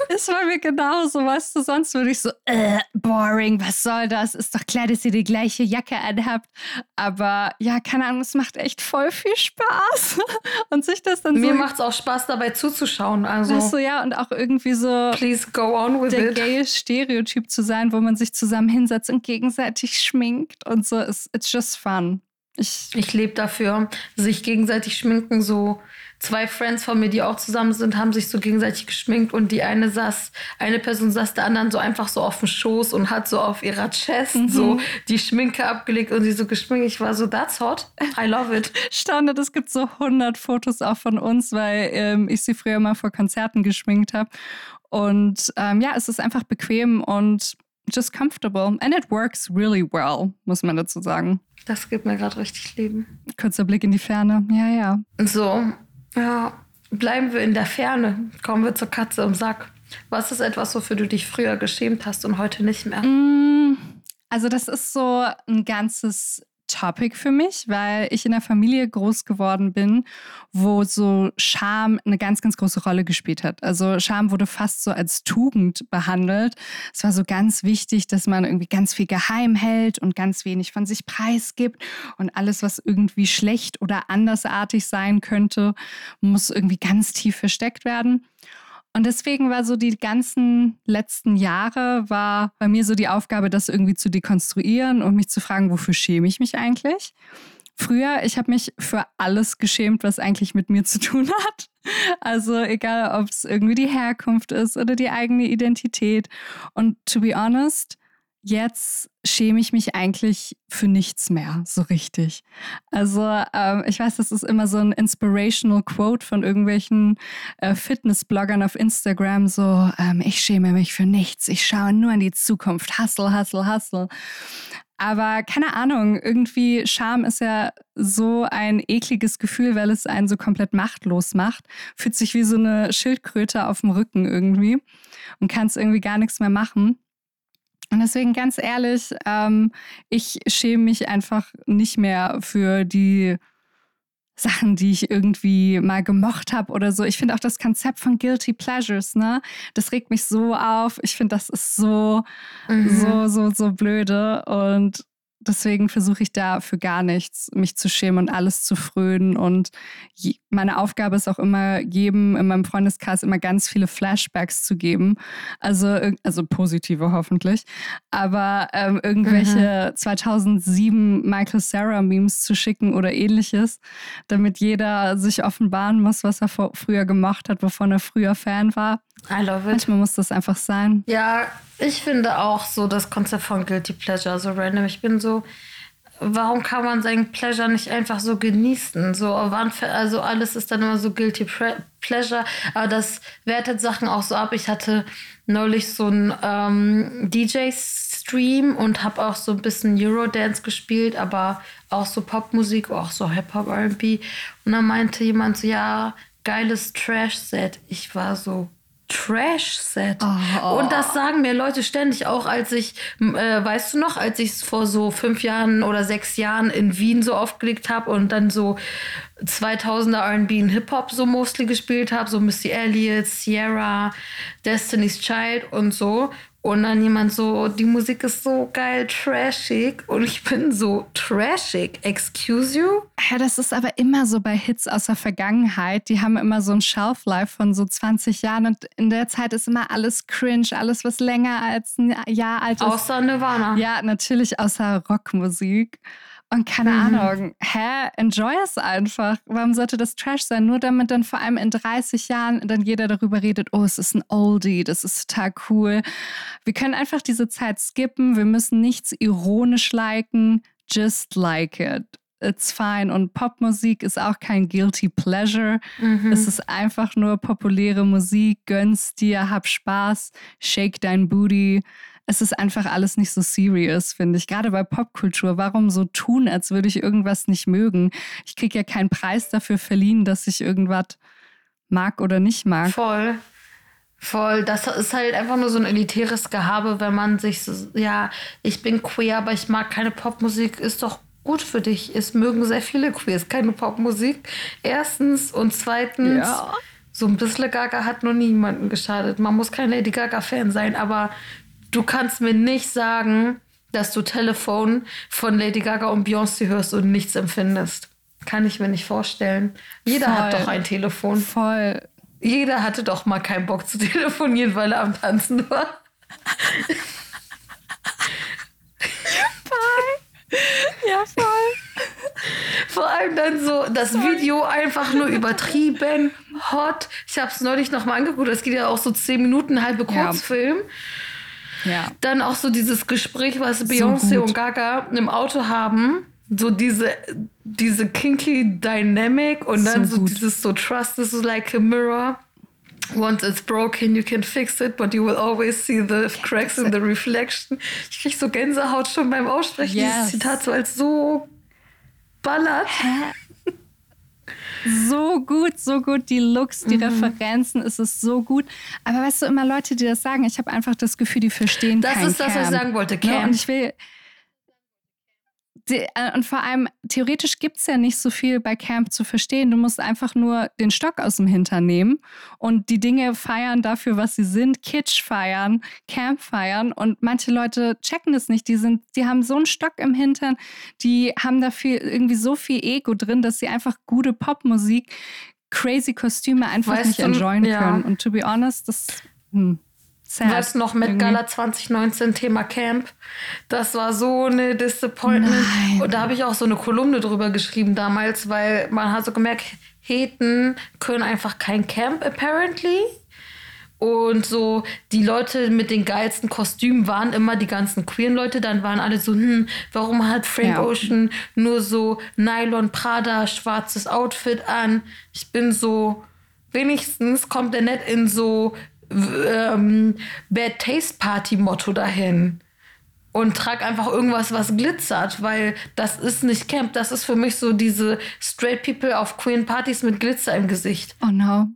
[SPEAKER 1] Ist bei mir genauso, weißt du, sonst würde ich so, äh, boring, was soll das? Ist doch klar, dass ihr die gleiche Jacke anhabt. Aber ja, keine Ahnung, es macht echt voll viel Spaß. (laughs) Und sich das dann
[SPEAKER 2] Mir
[SPEAKER 1] so.
[SPEAKER 2] Mir macht es auch Spaß, dabei zuzuschauen. Also.
[SPEAKER 1] Weißt du, ja, und auch irgendwie so.
[SPEAKER 2] Please go on with
[SPEAKER 1] der
[SPEAKER 2] it.
[SPEAKER 1] gaye Stereotyp zu sein, wo man sich zusammen hinsetzt und gegenseitig schminkt und so. It's, it's just fun.
[SPEAKER 2] Ich, ich lebe dafür, sich gegenseitig schminken, so zwei Friends von mir, die auch zusammen sind, haben sich so gegenseitig geschminkt und die eine saß, eine Person saß der anderen so einfach so auf dem Schoß und hat so auf ihrer Chest mhm. so die Schminke abgelegt und sie so geschminkt. Ich war so, that's hot. I love it. (laughs)
[SPEAKER 1] Standard, es gibt so 100 Fotos auch von uns, weil ähm, ich sie früher mal vor Konzerten geschminkt habe. Und ähm, ja, es ist einfach bequem und just comfortable. And it works really well, muss man dazu sagen.
[SPEAKER 2] Das gibt mir gerade richtig Leben.
[SPEAKER 1] Kurzer Blick in die Ferne. Ja, ja.
[SPEAKER 2] So, ja, bleiben wir in der Ferne. Kommen wir zur Katze im Sack. Was ist etwas, wofür du dich früher geschämt hast und heute nicht mehr?
[SPEAKER 1] Mm, also das ist so ein ganzes Topic für mich, weil ich in einer Familie groß geworden bin, wo so Scham eine ganz, ganz große Rolle gespielt hat. Also Scham wurde fast so als Tugend behandelt. Es war so ganz wichtig, dass man irgendwie ganz viel geheim hält und ganz wenig von sich preisgibt und alles, was irgendwie schlecht oder andersartig sein könnte, muss irgendwie ganz tief versteckt werden. Und deswegen war so die ganzen letzten Jahre, war bei mir so die Aufgabe, das irgendwie zu dekonstruieren und mich zu fragen, wofür schäme ich mich eigentlich? Früher, ich habe mich für alles geschämt, was eigentlich mit mir zu tun hat. Also egal, ob es irgendwie die Herkunft ist oder die eigene Identität. Und to be honest, jetzt schäme ich mich eigentlich für nichts mehr so richtig. Also ähm, ich weiß, das ist immer so ein inspirational Quote von irgendwelchen äh, Fitnessbloggern auf Instagram, so ähm, ich schäme mich für nichts, ich schaue nur in die Zukunft, hustle, hustle, hustle. Aber keine Ahnung, irgendwie Scham ist ja so ein ekliges Gefühl, weil es einen so komplett machtlos macht. Fühlt sich wie so eine Schildkröte auf dem Rücken irgendwie und kann es irgendwie gar nichts mehr machen. Und deswegen ganz ehrlich, ähm, ich schäme mich einfach nicht mehr für die Sachen, die ich irgendwie mal gemocht habe oder so. Ich finde auch das Konzept von Guilty Pleasures, ne? Das regt mich so auf. Ich finde, das ist so, mhm. so, so, so blöde. Und deswegen versuche ich da für gar nichts mich zu schämen und alles zu frönen. Und je, meine Aufgabe ist auch immer, jedem in meinem Freundeskreis immer ganz viele Flashbacks zu geben. Also, also positive hoffentlich. Aber ähm, irgendwelche mhm. 2007 Michael Sarah Memes zu schicken oder ähnliches, damit jeder sich offenbaren muss, was er vor, früher gemacht hat, wovon er früher Fan war.
[SPEAKER 2] I love it.
[SPEAKER 1] Manchmal muss das einfach sein.
[SPEAKER 2] Ja, ich finde auch so das Konzept von Guilty Pleasure so random. Ich bin so, warum kann man seinen Pleasure nicht einfach so genießen? So, also alles ist dann immer so Guilty Pleasure, aber das wertet Sachen auch so ab. Ich hatte neulich so einen ähm, DJ-Stream und habe auch so ein bisschen Eurodance gespielt, aber auch so Popmusik, auch so Hip-Hop, R&B. Und dann meinte jemand so, ja, geiles Trash-Set. Ich war so, Trash-Set. Oh. Und das sagen mir Leute ständig, auch als ich, äh, weißt du noch, als ich es vor so fünf Jahren oder sechs Jahren in Wien so aufgelegt habe und dann so 2000er R&B und Hip-Hop so mostly gespielt habe, so Missy Elliott, Sierra, Destiny's Child und so. Und dann jemand so, die Musik ist so geil, trashig. Und ich bin so trashig. Excuse you?
[SPEAKER 1] Ja, das ist aber immer so bei Hits aus der Vergangenheit. Die haben immer so ein Shelf-Life von so 20 Jahren. Und in der Zeit ist immer alles cringe, alles, was länger als ein Jahr alt ist.
[SPEAKER 2] Außer Nirvana.
[SPEAKER 1] Ja, natürlich außer Rockmusik. Und keine mhm. Ahnung, hä, enjoy es einfach. Warum sollte das Trash sein? Nur damit dann vor allem in 30 Jahren dann jeder darüber redet, oh, es ist ein Oldie, das ist total cool. Wir können einfach diese Zeit skippen. Wir müssen nichts ironisch liken. Just like it. It's fine. Und Popmusik ist auch kein guilty pleasure. Mhm. Es ist einfach nur populäre Musik. Gönn's dir, hab Spaß, shake dein Booty es ist einfach alles nicht so serious, finde ich. Gerade bei Popkultur. Warum so tun, als würde ich irgendwas nicht mögen? Ich kriege ja keinen Preis dafür verliehen, dass ich irgendwas mag oder nicht mag.
[SPEAKER 2] Voll. Voll. Das ist halt einfach nur so ein elitäres Gehabe, wenn man sich so, ja, ich bin queer, aber ich mag keine Popmusik, ist doch gut für dich. Es mögen sehr viele Queers keine Popmusik. Erstens und zweitens. Ja. So ein bisschen Gaga hat noch niemanden geschadet. Man muss kein Lady Gaga-Fan sein, aber Du kannst mir nicht sagen, dass du Telefon von Lady Gaga und Beyoncé hörst und nichts empfindest. Kann ich mir nicht vorstellen. Jeder Voll. hat doch ein Telefon.
[SPEAKER 1] Voll.
[SPEAKER 2] Jeder hatte doch mal keinen Bock zu telefonieren, weil er am Tanzen war.
[SPEAKER 1] voll. Ja, voll.
[SPEAKER 2] Vor allem dann so das Video einfach nur übertrieben, hot. Ich habe es neulich noch mal angeguckt. Es geht ja auch so zehn Minuten, halbe Kurzfilm. Ja.
[SPEAKER 1] Ja.
[SPEAKER 2] Dann auch so dieses Gespräch, was Beyoncé so und Gaga im Auto haben. So diese, diese kinky Dynamic und dann so, so dieses so Trust is like a mirror. Once it's broken, you can fix it, but you will always see the cracks in the reflection. Ich krieg so Gänsehaut schon beim Aussprechen yes. dieses Zitat so als so ballert. Hä?
[SPEAKER 1] So gut, so gut. Die Looks, die mhm. Referenzen, es ist so gut. Aber weißt du, immer Leute, die das sagen, ich habe einfach das Gefühl, die verstehen
[SPEAKER 2] Das
[SPEAKER 1] kein
[SPEAKER 2] ist das, was ich sagen wollte, Camp.
[SPEAKER 1] Ja, und ich will, die, äh, und vor allem, theoretisch gibt es ja nicht so viel bei Camp zu verstehen. Du musst einfach nur den Stock aus dem Hintern nehmen und die Dinge feiern dafür, was sie sind. Kitsch feiern, Camp feiern. Und manche Leute checken das nicht. Die, sind, die haben so einen Stock im Hintern, die haben dafür irgendwie so viel Ego drin, dass sie einfach gute Popmusik, crazy Kostüme einfach weißt nicht enjoyen ja. können. Und to be honest, das. Hm.
[SPEAKER 2] Weißt noch mit Gala 2019 Thema Camp? Das war so eine Disappointment. Nein. Und da habe ich auch so eine Kolumne drüber geschrieben damals, weil man hat so gemerkt, Heten können einfach kein Camp apparently. Und so die Leute mit den geilsten Kostümen waren immer die ganzen queeren Leute. Dann waren alle so, hm, warum hat Frank ja. Ocean nur so Nylon Prada schwarzes Outfit an? Ich bin so, wenigstens kommt er nicht in so ähm, Bad Taste Party Motto dahin und trag einfach irgendwas, was glitzert, weil das ist nicht Camp. Das ist für mich so diese Straight People auf Queen Partys mit Glitzer im Gesicht.
[SPEAKER 1] Oh no.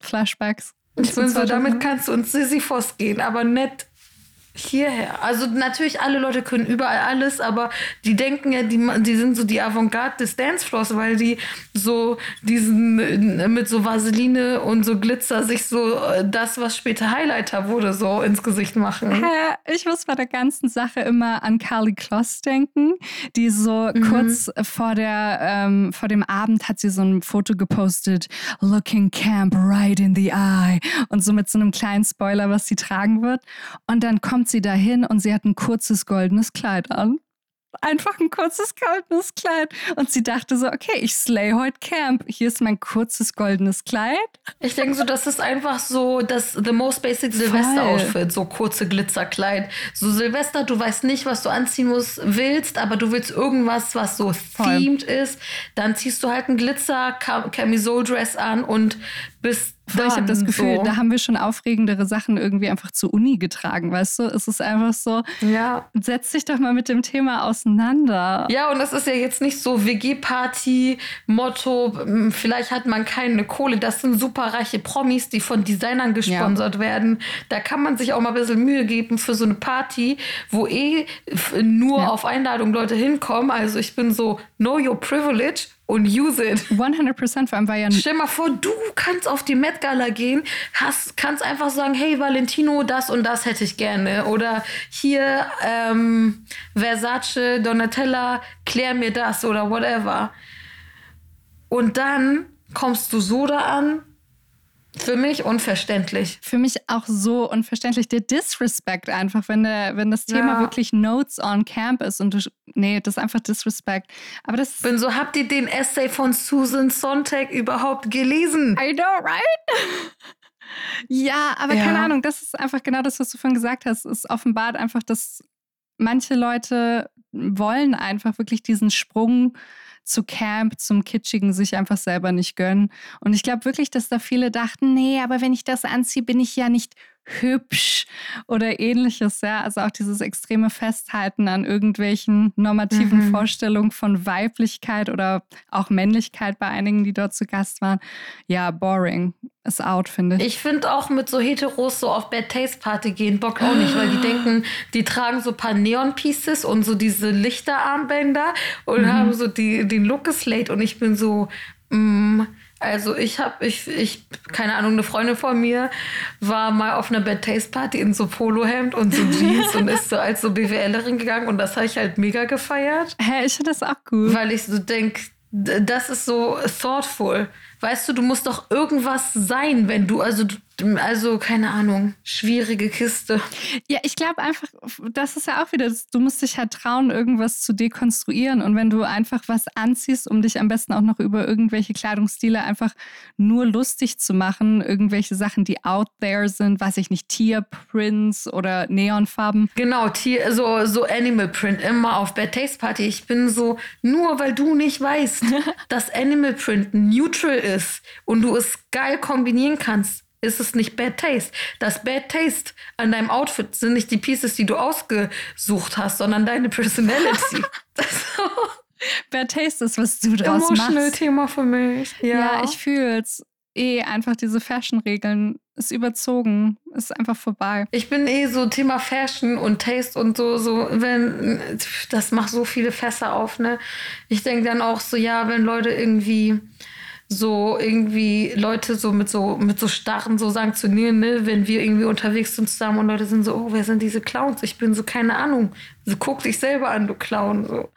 [SPEAKER 1] Flashbacks.
[SPEAKER 2] Ich bin so, damit kannst du ins Sisyphos gehen, aber nicht hierher. Also natürlich, alle Leute können überall alles, aber die denken ja, die, die sind so die Avantgarde des Dancefloors, weil die so diesen mit so Vaseline und so Glitzer sich so äh, das, was später Highlighter wurde, so ins Gesicht machen.
[SPEAKER 1] Ich muss bei der ganzen Sache immer an Carly Kloss denken, die so mhm. kurz vor, der, ähm, vor dem Abend hat sie so ein Foto gepostet, looking camp right in the eye und so mit so einem kleinen Spoiler, was sie tragen wird. Und dann kommt sie dahin und sie hat ein kurzes goldenes Kleid an einfach ein kurzes goldenes Kleid. Und sie dachte so, okay, ich slay heute Camp. Hier ist mein kurzes goldenes Kleid.
[SPEAKER 2] Ich denke so, das ist einfach so das the most basic Silvester-Outfit, so kurze Glitzerkleid. So Silvester, du weißt nicht, was du anziehen musst, willst, aber du willst irgendwas, was so Voll. themed ist. Dann ziehst du halt ein Glitzer-Camisole-Dress an und bist
[SPEAKER 1] Voll, ich habe das Gefühl, so. da haben wir schon aufregendere Sachen irgendwie einfach zur Uni getragen, weißt du? Es ist einfach so, ja. setz dich doch mal mit dem Thema auseinander.
[SPEAKER 2] Ja, und das ist ja jetzt nicht so WG-Party-Motto, vielleicht hat man keine Kohle. Das sind superreiche Promis, die von Designern gesponsert ja. werden. Da kann man sich auch mal ein bisschen Mühe geben für so eine Party, wo eh nur ja. auf Einladung Leute hinkommen. Also ich bin so, know your privilege und use it.
[SPEAKER 1] 100% vor allem war ja...
[SPEAKER 2] Stell mal vor, du kannst auf die Met Gala gehen, hast, kannst einfach sagen, hey Valentino, das und das hätte ich gerne. Oder hier ähm, Versace, Donatella, klär mir das oder whatever. Und dann kommst du so da an für mich unverständlich.
[SPEAKER 1] Für mich auch so unverständlich. Der Disrespect einfach, wenn, der, wenn das Thema ja. wirklich Notes on Camp ist und du. Nee, das ist einfach Disrespect. Aber das.
[SPEAKER 2] Bin so, habt ihr den Essay von Susan Sontag überhaupt gelesen?
[SPEAKER 1] I know, right? (laughs) ja, aber ja. keine Ahnung, das ist einfach genau das, was du vorhin gesagt hast. Es offenbart einfach, dass manche Leute wollen einfach wirklich diesen Sprung zu Camp, zum Kitschigen sich einfach selber nicht gönnen. Und ich glaube wirklich, dass da viele dachten, nee, aber wenn ich das anziehe, bin ich ja nicht hübsch oder ähnliches, ja. Also auch dieses extreme Festhalten an irgendwelchen normativen mhm. Vorstellungen von Weiblichkeit oder auch Männlichkeit bei einigen, die dort zu Gast waren. Ja, boring. Ist out, finde ich.
[SPEAKER 2] Ich finde auch mit so Heteros so auf Bad Taste Party gehen Bock auch nicht, weil die (gasps) denken, die tragen so ein paar Neon Pieces und so diese Lichterarmbänder und mhm. haben so die, den Look geslate und ich bin so, mh, mm, also ich habe, ich, ich, keine Ahnung, eine Freundin von mir war mal auf einer Bad Taste Party in so Polohemd und so Jeans und ist so als so BWLerin gegangen und das habe ich halt mega gefeiert.
[SPEAKER 1] Hä, ich finde das auch gut.
[SPEAKER 2] Weil ich so denke, das ist so thoughtful. Weißt du, du musst doch irgendwas sein, wenn du, also also, keine Ahnung, schwierige Kiste.
[SPEAKER 1] Ja, ich glaube einfach, das ist ja auch wieder, du musst dich halt trauen, irgendwas zu dekonstruieren. Und wenn du einfach was anziehst, um dich am besten auch noch über irgendwelche Kleidungsstile einfach nur lustig zu machen, irgendwelche Sachen, die out there sind, weiß ich nicht, Tierprints oder Neonfarben.
[SPEAKER 2] Genau, Tier, so, so Animal Print, immer auf Bad Taste Party. Ich bin so, nur weil du nicht weißt, (laughs) dass Animal Print neutral ist und du es geil kombinieren kannst ist es nicht Bad Taste. Das Bad Taste an deinem Outfit sind nicht die Pieces, die du ausgesucht hast, sondern deine Personality. (laughs) (laughs)
[SPEAKER 1] Bad Taste ist, was du draus Emotional machst.
[SPEAKER 2] Thema für mich.
[SPEAKER 1] Ja, ja ich fühle es. Eh, einfach diese Fashion-Regeln ist überzogen, ist einfach vorbei.
[SPEAKER 2] Ich bin eh so Thema Fashion und Taste und so, so, wenn, das macht so viele Fässer auf, ne? Ich denke dann auch so, ja, wenn Leute irgendwie so irgendwie Leute so mit so mit so starren so sanktionieren, ne, wenn wir irgendwie unterwegs sind zusammen und Leute sind so, oh, wer sind diese Clowns? Ich bin so keine Ahnung. So guck dich selber an, du Clown so.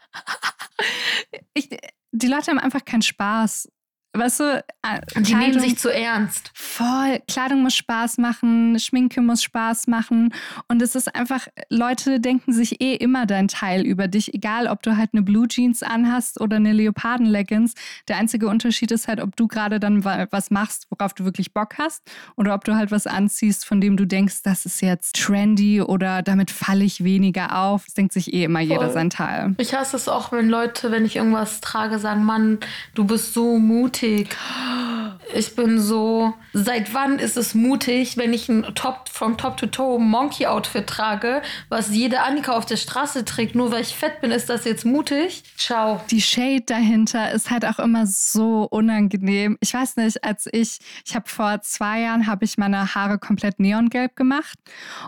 [SPEAKER 1] ich, die Leute haben einfach keinen Spaß weißt du,
[SPEAKER 2] äh, die nehmen sich zu ernst.
[SPEAKER 1] Voll. Kleidung muss Spaß machen, Schminke muss Spaß machen. Und es ist einfach, Leute denken sich eh immer dein Teil über dich, egal ob du halt eine Blue Jeans anhast oder eine Leoparden-Leggings. Der einzige Unterschied ist halt, ob du gerade dann was machst, worauf du wirklich Bock hast, oder ob du halt was anziehst, von dem du denkst, das ist jetzt trendy oder damit falle ich weniger auf. Es denkt sich eh immer Voll. jeder sein Teil.
[SPEAKER 2] Ich hasse es auch, wenn Leute, wenn ich irgendwas trage, sagen, Mann, du bist so mutig mutig. Ich bin so, seit wann ist es mutig, wenn ich ein Top from Top to Toe Monkey Outfit trage, was jede Annika auf der Straße trägt, nur weil ich fett bin, ist das jetzt mutig? Ciao.
[SPEAKER 1] Die Shade dahinter ist halt auch immer so unangenehm. Ich weiß nicht, als ich, ich habe vor zwei Jahren, habe ich meine Haare komplett neongelb gemacht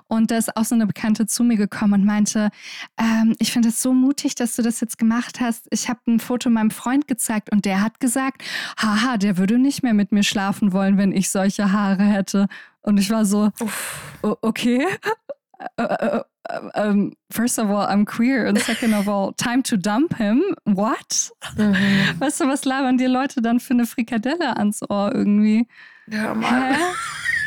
[SPEAKER 1] und da ist auch so eine Bekannte zu mir gekommen und meinte, ähm, ich finde es so mutig, dass du das jetzt gemacht hast. Ich habe ein Foto meinem Freund gezeigt und der hat gesagt, haha, der würde nicht mehr mit mir schlafen wollen, wenn ich solche Haare hätte. Und ich war so, okay. Uh, uh, uh, um, first of all, I'm queer and second of all, time to dump him. What? Mhm. Weißt du, was labern dir Leute dann für eine Frikadelle ans Ohr irgendwie?
[SPEAKER 2] Ja, Mann. Hä?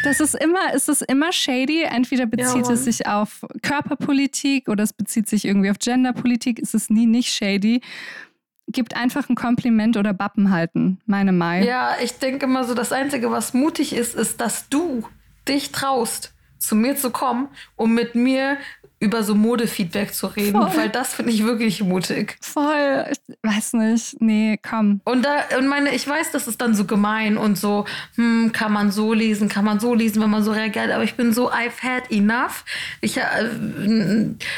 [SPEAKER 1] Das ist immer, ist es immer shady. Entweder bezieht ja, es sich auf Körperpolitik oder es bezieht sich irgendwie auf Genderpolitik. Ist es nie nicht shady gibt einfach ein Kompliment oder Bappen halten, meine Mai.
[SPEAKER 2] Ja, ich denke immer so, das Einzige, was mutig ist, ist, dass du dich traust, zu mir zu kommen, um mit mir über so Modefeedback zu reden, Voll. weil das finde ich wirklich mutig.
[SPEAKER 1] Voll, ich weiß nicht, nee, komm.
[SPEAKER 2] Und da und meine, ich weiß, das ist dann so gemein und so, hm, kann man so lesen, kann man so lesen, wenn man so reagiert, aber ich bin so I've had enough. Ich äh,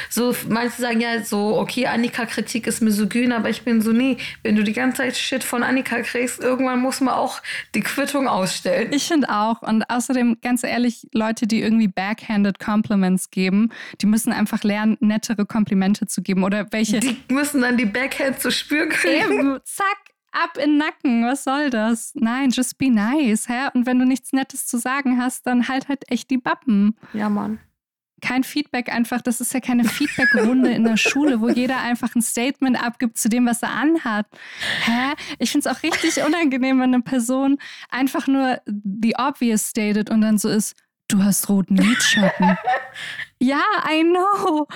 [SPEAKER 2] so manche sagen ja so, okay, Annika Kritik ist misogyn, aber ich bin so nee, wenn du die ganze Zeit Shit von Annika kriegst, irgendwann muss man auch die Quittung ausstellen.
[SPEAKER 1] Ich finde auch und außerdem ganz ehrlich, Leute, die irgendwie backhanded Compliments geben, die müssen müssen einfach lernen, nettere Komplimente zu geben oder welche.
[SPEAKER 2] Die müssen dann die Backhand zu spüren kriegen.
[SPEAKER 1] Eben, zack, ab in den Nacken. Was soll das? Nein, just be nice. Hä? Und wenn du nichts Nettes zu sagen hast, dann halt halt echt die Bappen.
[SPEAKER 2] Ja, Mann.
[SPEAKER 1] Kein Feedback einfach, das ist ja keine Feedback-Runde in der Schule, wo jeder einfach ein Statement abgibt zu dem, was er anhat. Hä? Ich finde es auch richtig unangenehm, wenn eine Person einfach nur the obvious stated und dann so ist, du hast roten Lidschatten. (laughs) ja, I know.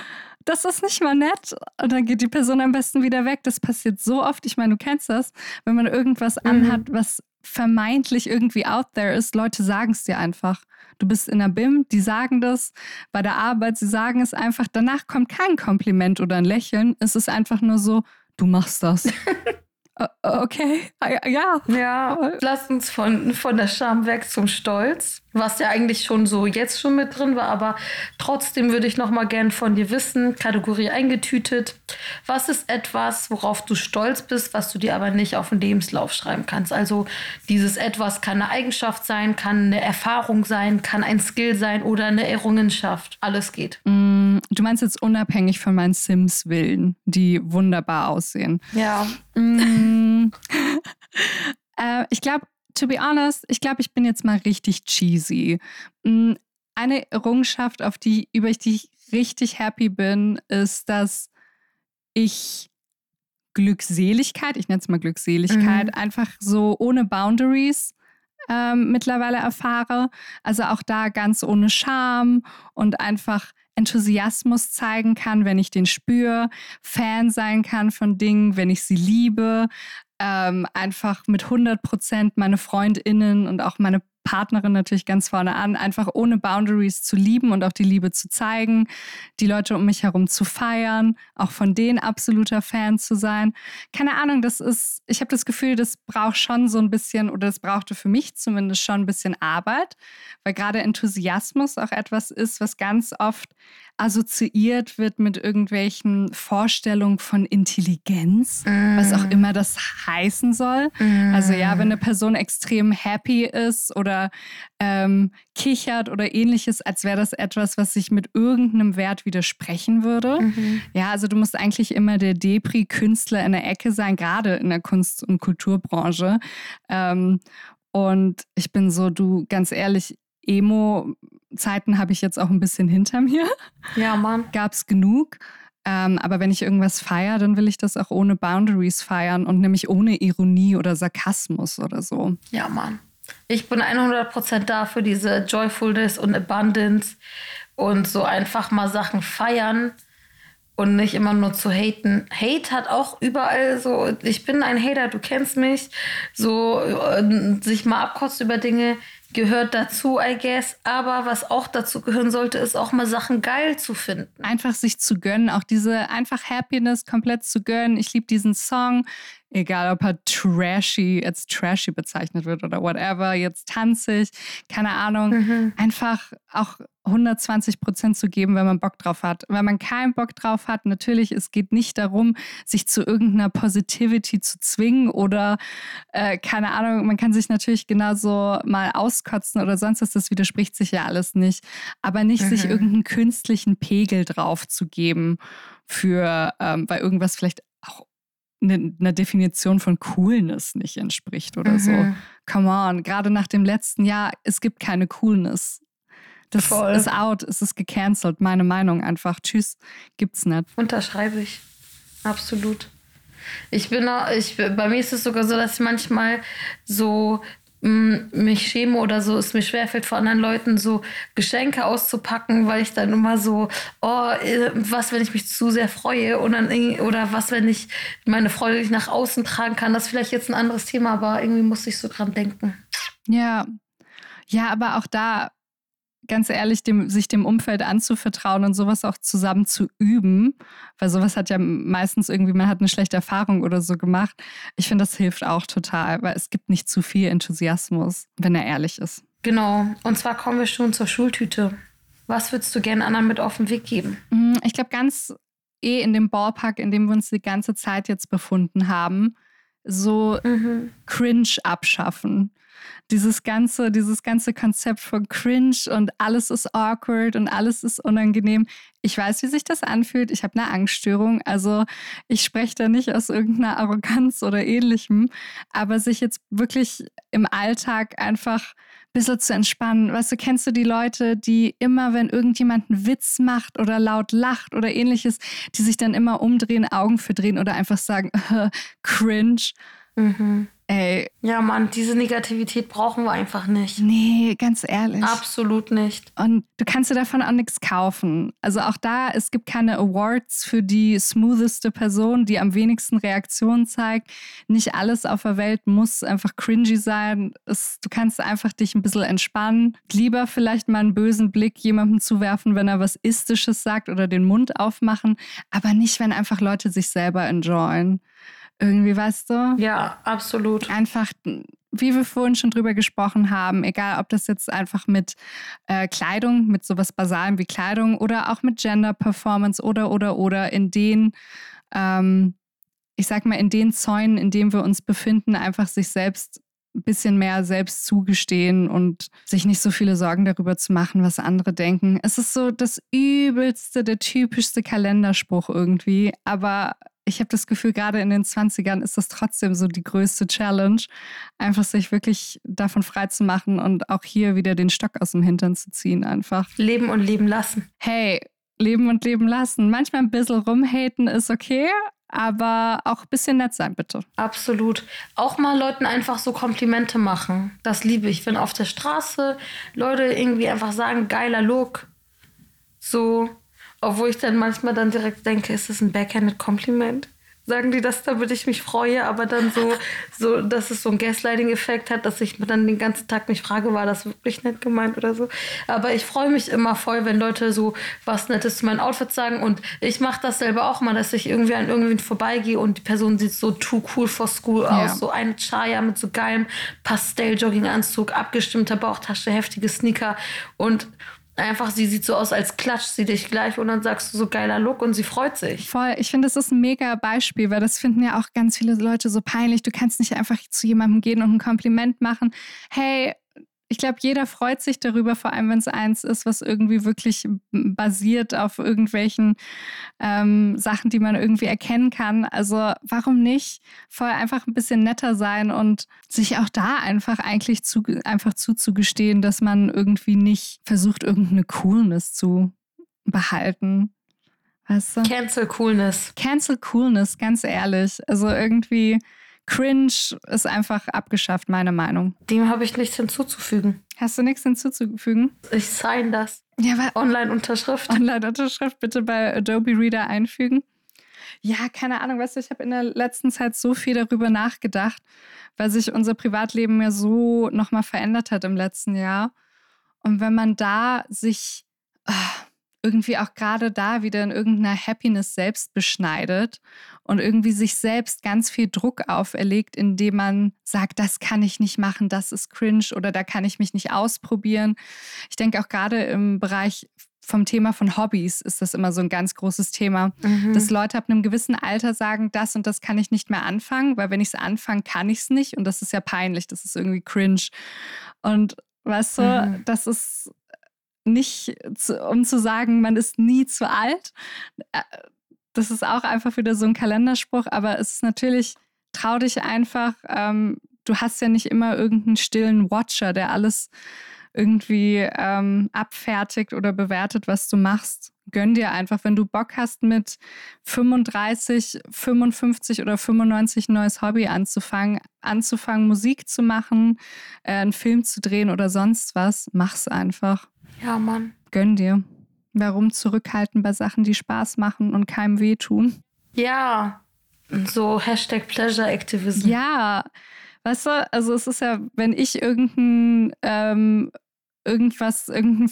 [SPEAKER 1] Das ist nicht mal nett. Und dann geht die Person am besten wieder weg. Das passiert so oft. Ich meine, du kennst das, wenn man irgendwas mhm. anhat, was vermeintlich irgendwie out there ist. Leute sagen es dir einfach. Du bist in der BIM, die sagen das. Bei der Arbeit, sie sagen es einfach. Danach kommt kein Kompliment oder ein Lächeln. Es ist einfach nur so, du machst das. (laughs) Okay, ja.
[SPEAKER 2] Ja, lass uns von, von der Scham weg zum Stolz, was ja eigentlich schon so jetzt schon mit drin war, aber trotzdem würde ich noch mal gern von dir wissen, Kategorie eingetütet. Was ist etwas, worauf du stolz bist, was du dir aber nicht auf den Lebenslauf schreiben kannst? Also dieses etwas kann eine Eigenschaft sein, kann eine Erfahrung sein, kann ein Skill sein oder eine Errungenschaft. Alles geht.
[SPEAKER 1] Mm, du meinst jetzt unabhängig von meinen Sims-Willen, die wunderbar aussehen.
[SPEAKER 2] Ja.
[SPEAKER 1] Mm. (laughs) äh, ich glaube, to be honest, ich glaube, ich bin jetzt mal richtig cheesy. Mm, eine Errungenschaft, auf die, über die ich richtig happy bin, ist, dass ich Glückseligkeit, ich nenne es mal Glückseligkeit, mhm. einfach so ohne Boundaries ähm, mittlerweile erfahre. Also auch da ganz ohne Scham und einfach Enthusiasmus zeigen kann, wenn ich den spüre, Fan sein kann von Dingen, wenn ich sie liebe, ähm, einfach mit 100 Prozent meine FreundInnen und auch meine Partnerin natürlich ganz vorne an, einfach ohne Boundaries zu lieben und auch die Liebe zu zeigen, die Leute um mich herum zu feiern, auch von denen absoluter Fan zu sein. Keine Ahnung, das ist, ich habe das Gefühl, das braucht schon so ein bisschen, oder das brauchte für mich zumindest schon ein bisschen Arbeit, weil gerade Enthusiasmus auch etwas ist, was ganz oft assoziiert wird mit irgendwelchen Vorstellungen von Intelligenz, mm. was auch mm. immer das heißen soll. Mm. Also ja, wenn eine Person extrem happy ist oder ähm, kichert oder ähnliches, als wäre das etwas, was sich mit irgendeinem Wert widersprechen würde. Mhm. Ja, also du musst eigentlich immer der Depri-Künstler in der Ecke sein, gerade in der Kunst- und Kulturbranche. Ähm, und ich bin so, du, ganz ehrlich, Emo-Zeiten habe ich jetzt auch ein bisschen hinter mir.
[SPEAKER 2] Ja, Mann.
[SPEAKER 1] Gab es genug. Ähm, aber wenn ich irgendwas feiere, dann will ich das auch ohne Boundaries feiern und nämlich ohne Ironie oder Sarkasmus oder so.
[SPEAKER 2] Ja, Mann. Ich bin 100% da für diese Joyfulness und Abundance und so einfach mal Sachen feiern und nicht immer nur zu haten. Hate hat auch überall so, ich bin ein Hater, du kennst mich, so sich mal abkotzt über Dinge gehört dazu, I guess. Aber was auch dazu gehören sollte, ist auch mal Sachen geil zu finden.
[SPEAKER 1] Einfach sich zu gönnen, auch diese einfach Happiness komplett zu gönnen. Ich liebe diesen Song. Egal ob er trashy, als trashy bezeichnet wird oder whatever, jetzt tanzig, keine Ahnung, mhm. einfach auch 120 Prozent zu geben, wenn man Bock drauf hat. Wenn man keinen Bock drauf hat, natürlich, es geht nicht darum, sich zu irgendeiner Positivity zu zwingen oder äh, keine Ahnung, man kann sich natürlich genauso mal auskotzen oder sonst was, das widerspricht sich ja alles nicht. Aber nicht mhm. sich irgendeinen künstlichen Pegel drauf zu geben für, ähm, weil irgendwas vielleicht einer ne Definition von Coolness nicht entspricht oder mhm. so. Come on, gerade nach dem letzten Jahr, es gibt keine Coolness. Das Voll. ist out, es ist gecancelt. Meine Meinung einfach. Tschüss, gibt's nicht.
[SPEAKER 2] Unterschreibe ich. Absolut. Ich bin, ich, bei mir ist es sogar so, dass ich manchmal so mich schäme oder so, es mir schwerfällt, vor anderen Leuten so Geschenke auszupacken, weil ich dann immer so, oh, äh, was, wenn ich mich zu sehr freue und dann, oder was, wenn ich meine Freude nicht nach außen tragen kann. Das ist vielleicht jetzt ein anderes Thema, aber irgendwie muss ich so dran denken.
[SPEAKER 1] Ja. Ja, aber auch da ganz ehrlich, dem, sich dem Umfeld anzuvertrauen und sowas auch zusammen zu üben, weil sowas hat ja meistens irgendwie, man hat eine schlechte Erfahrung oder so gemacht. Ich finde, das hilft auch total, weil es gibt nicht zu viel Enthusiasmus, wenn er ehrlich ist.
[SPEAKER 2] Genau. Und zwar kommen wir schon zur Schultüte. Was würdest du gerne anderen mit auf den Weg geben?
[SPEAKER 1] Mm, ich glaube, ganz eh in dem Ballpark, in dem wir uns die ganze Zeit jetzt befunden haben, so mhm. cringe abschaffen dieses ganze, dieses ganze Konzept von Cringe und alles ist awkward und alles ist unangenehm. Ich weiß, wie sich das anfühlt. Ich habe eine Angststörung. Also ich spreche da nicht aus irgendeiner Arroganz oder ähnlichem. Aber sich jetzt wirklich im Alltag einfach ein bisschen zu entspannen. Weißt du, kennst du die Leute, die immer, wenn irgendjemand einen Witz macht oder laut lacht oder ähnliches, die sich dann immer umdrehen, Augen verdrehen oder einfach sagen, (laughs) cringe. Mhm.
[SPEAKER 2] Ey. Ja, Mann, diese Negativität brauchen wir einfach nicht.
[SPEAKER 1] Nee, ganz ehrlich.
[SPEAKER 2] Absolut nicht.
[SPEAKER 1] Und du kannst dir davon auch nichts kaufen. Also auch da, es gibt keine Awards für die smootheste Person, die am wenigsten Reaktionen zeigt. Nicht alles auf der Welt muss einfach cringy sein. Es, du kannst einfach dich ein bisschen entspannen. Lieber vielleicht mal einen bösen Blick jemandem zuwerfen, wenn er was Istisches sagt oder den Mund aufmachen. Aber nicht, wenn einfach Leute sich selber enjoyen. Irgendwie, weißt du?
[SPEAKER 2] Ja, absolut.
[SPEAKER 1] Einfach, wie wir vorhin schon drüber gesprochen haben, egal ob das jetzt einfach mit äh, Kleidung, mit sowas Basalem wie Kleidung oder auch mit Gender Performance oder, oder, oder in den, ähm, ich sag mal, in den Zäunen, in denen wir uns befinden, einfach sich selbst ein bisschen mehr selbst zugestehen und sich nicht so viele Sorgen darüber zu machen, was andere denken. Es ist so das übelste, der typischste Kalenderspruch irgendwie, aber ich habe das Gefühl, gerade in den 20ern ist das trotzdem so die größte Challenge, einfach sich wirklich davon frei zu machen und auch hier wieder den Stock aus dem Hintern zu ziehen, einfach.
[SPEAKER 2] Leben und leben lassen.
[SPEAKER 1] Hey, leben und leben lassen. Manchmal ein bisschen rumhaten ist okay, aber auch ein bisschen nett sein, bitte.
[SPEAKER 2] Absolut. Auch mal Leuten einfach so Komplimente machen. Das liebe ich. Wenn auf der Straße Leute irgendwie einfach sagen, geiler Look. So, obwohl ich dann manchmal dann direkt denke, ist das ein backhanded Kompliment? Sagen die das, damit ich mich freue, aber dann so, so dass es so einen Gaslighting-Effekt hat, dass ich dann den ganzen Tag mich frage, war das wirklich nett gemeint oder so. Aber ich freue mich immer voll, wenn Leute so was Nettes zu meinen Outfits sagen. Und ich mache das selber auch mal, dass ich irgendwie an irgendwen vorbeigehe und die Person sieht so too cool for school ja. aus. So eine Chaya mit so geilem Pastell-Jogginganzug, abgestimmter Bauchtasche, heftige Sneaker und einfach, sie sieht so aus, als klatscht sie dich gleich und dann sagst du so geiler Look und sie freut sich.
[SPEAKER 1] Voll, ich finde, das ist ein mega Beispiel, weil das finden ja auch ganz viele Leute so peinlich. Du kannst nicht einfach zu jemandem gehen und ein Kompliment machen. Hey, ich glaube, jeder freut sich darüber, vor allem wenn es eins ist, was irgendwie wirklich basiert auf irgendwelchen ähm, Sachen, die man irgendwie erkennen kann. Also warum nicht vorher einfach ein bisschen netter sein und sich auch da einfach eigentlich zu, einfach zuzugestehen, dass man irgendwie nicht versucht, irgendeine Coolness zu behalten. Weißt du?
[SPEAKER 2] Cancel Coolness.
[SPEAKER 1] Cancel Coolness, ganz ehrlich. Also irgendwie Cringe ist einfach abgeschafft, meine Meinung.
[SPEAKER 2] Dem habe ich nichts hinzuzufügen.
[SPEAKER 1] Hast du nichts hinzuzufügen?
[SPEAKER 2] Ich sign das.
[SPEAKER 1] Ja,
[SPEAKER 2] Online-Unterschrift.
[SPEAKER 1] Online-Unterschrift bitte bei Adobe Reader einfügen. Ja, keine Ahnung, weißt du, ich habe in der letzten Zeit so viel darüber nachgedacht, weil sich unser Privatleben ja so nochmal verändert hat im letzten Jahr. Und wenn man da sich, ah, irgendwie auch gerade da wieder in irgendeiner Happiness selbst beschneidet und irgendwie sich selbst ganz viel Druck auferlegt, indem man sagt, das kann ich nicht machen, das ist cringe oder da kann ich mich nicht ausprobieren. Ich denke auch gerade im Bereich vom Thema von Hobbys ist das immer so ein ganz großes Thema, mhm. dass Leute ab einem gewissen Alter sagen, das und das kann ich nicht mehr anfangen, weil wenn ich es anfange, kann ich es nicht und das ist ja peinlich, das ist irgendwie cringe. Und weißt du, mhm. das ist nicht, zu, um zu sagen, man ist nie zu alt. Äh, das ist auch einfach wieder so ein Kalenderspruch, aber es ist natürlich, trau dich einfach. Ähm, du hast ja nicht immer irgendeinen stillen Watcher, der alles irgendwie ähm, abfertigt oder bewertet, was du machst. Gönn dir einfach, wenn du Bock hast, mit 35, 55 oder 95 ein neues Hobby anzufangen, anzufangen, Musik zu machen, äh, einen Film zu drehen oder sonst was, mach's einfach.
[SPEAKER 2] Ja, Mann.
[SPEAKER 1] Gönn dir. Warum zurückhalten bei Sachen, die Spaß machen und keinem wehtun?
[SPEAKER 2] Ja, so Hashtag Pleasure Activism.
[SPEAKER 1] Ja, weißt du, also es ist ja, wenn ich irgendein, ähm, irgendwas, irgendein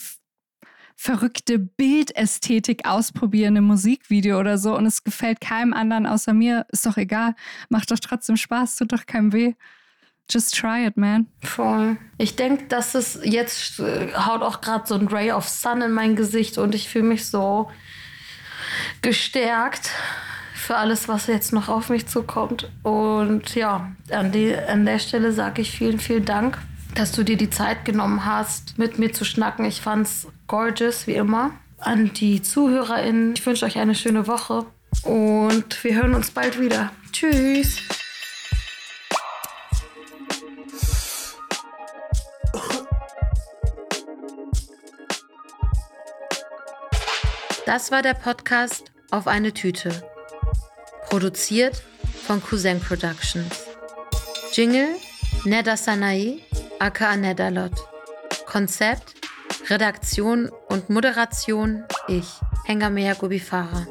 [SPEAKER 1] verrückte Bildästhetik ausprobiere in einem Musikvideo oder so und es gefällt keinem anderen außer mir, ist doch egal. Macht doch trotzdem Spaß, tut doch keinem weh. Just try it, man.
[SPEAKER 2] Voll. Ich denke, dass es jetzt äh, haut auch gerade so ein Ray of Sun in mein Gesicht und ich fühle mich so gestärkt für alles, was jetzt noch auf mich zukommt. Und ja, an, die, an der Stelle sage ich vielen, vielen Dank, dass du dir die Zeit genommen hast, mit mir zu schnacken. Ich fand's gorgeous, wie immer. An die ZuhörerInnen, ich wünsche euch eine schöne Woche und wir hören uns bald wieder. Tschüss. Das war der Podcast Auf eine Tüte. Produziert von Cousin Productions. Jingle Neda Sanae, aka Nedalot. Konzept, Redaktion und Moderation ich, Hengamea Gubifara.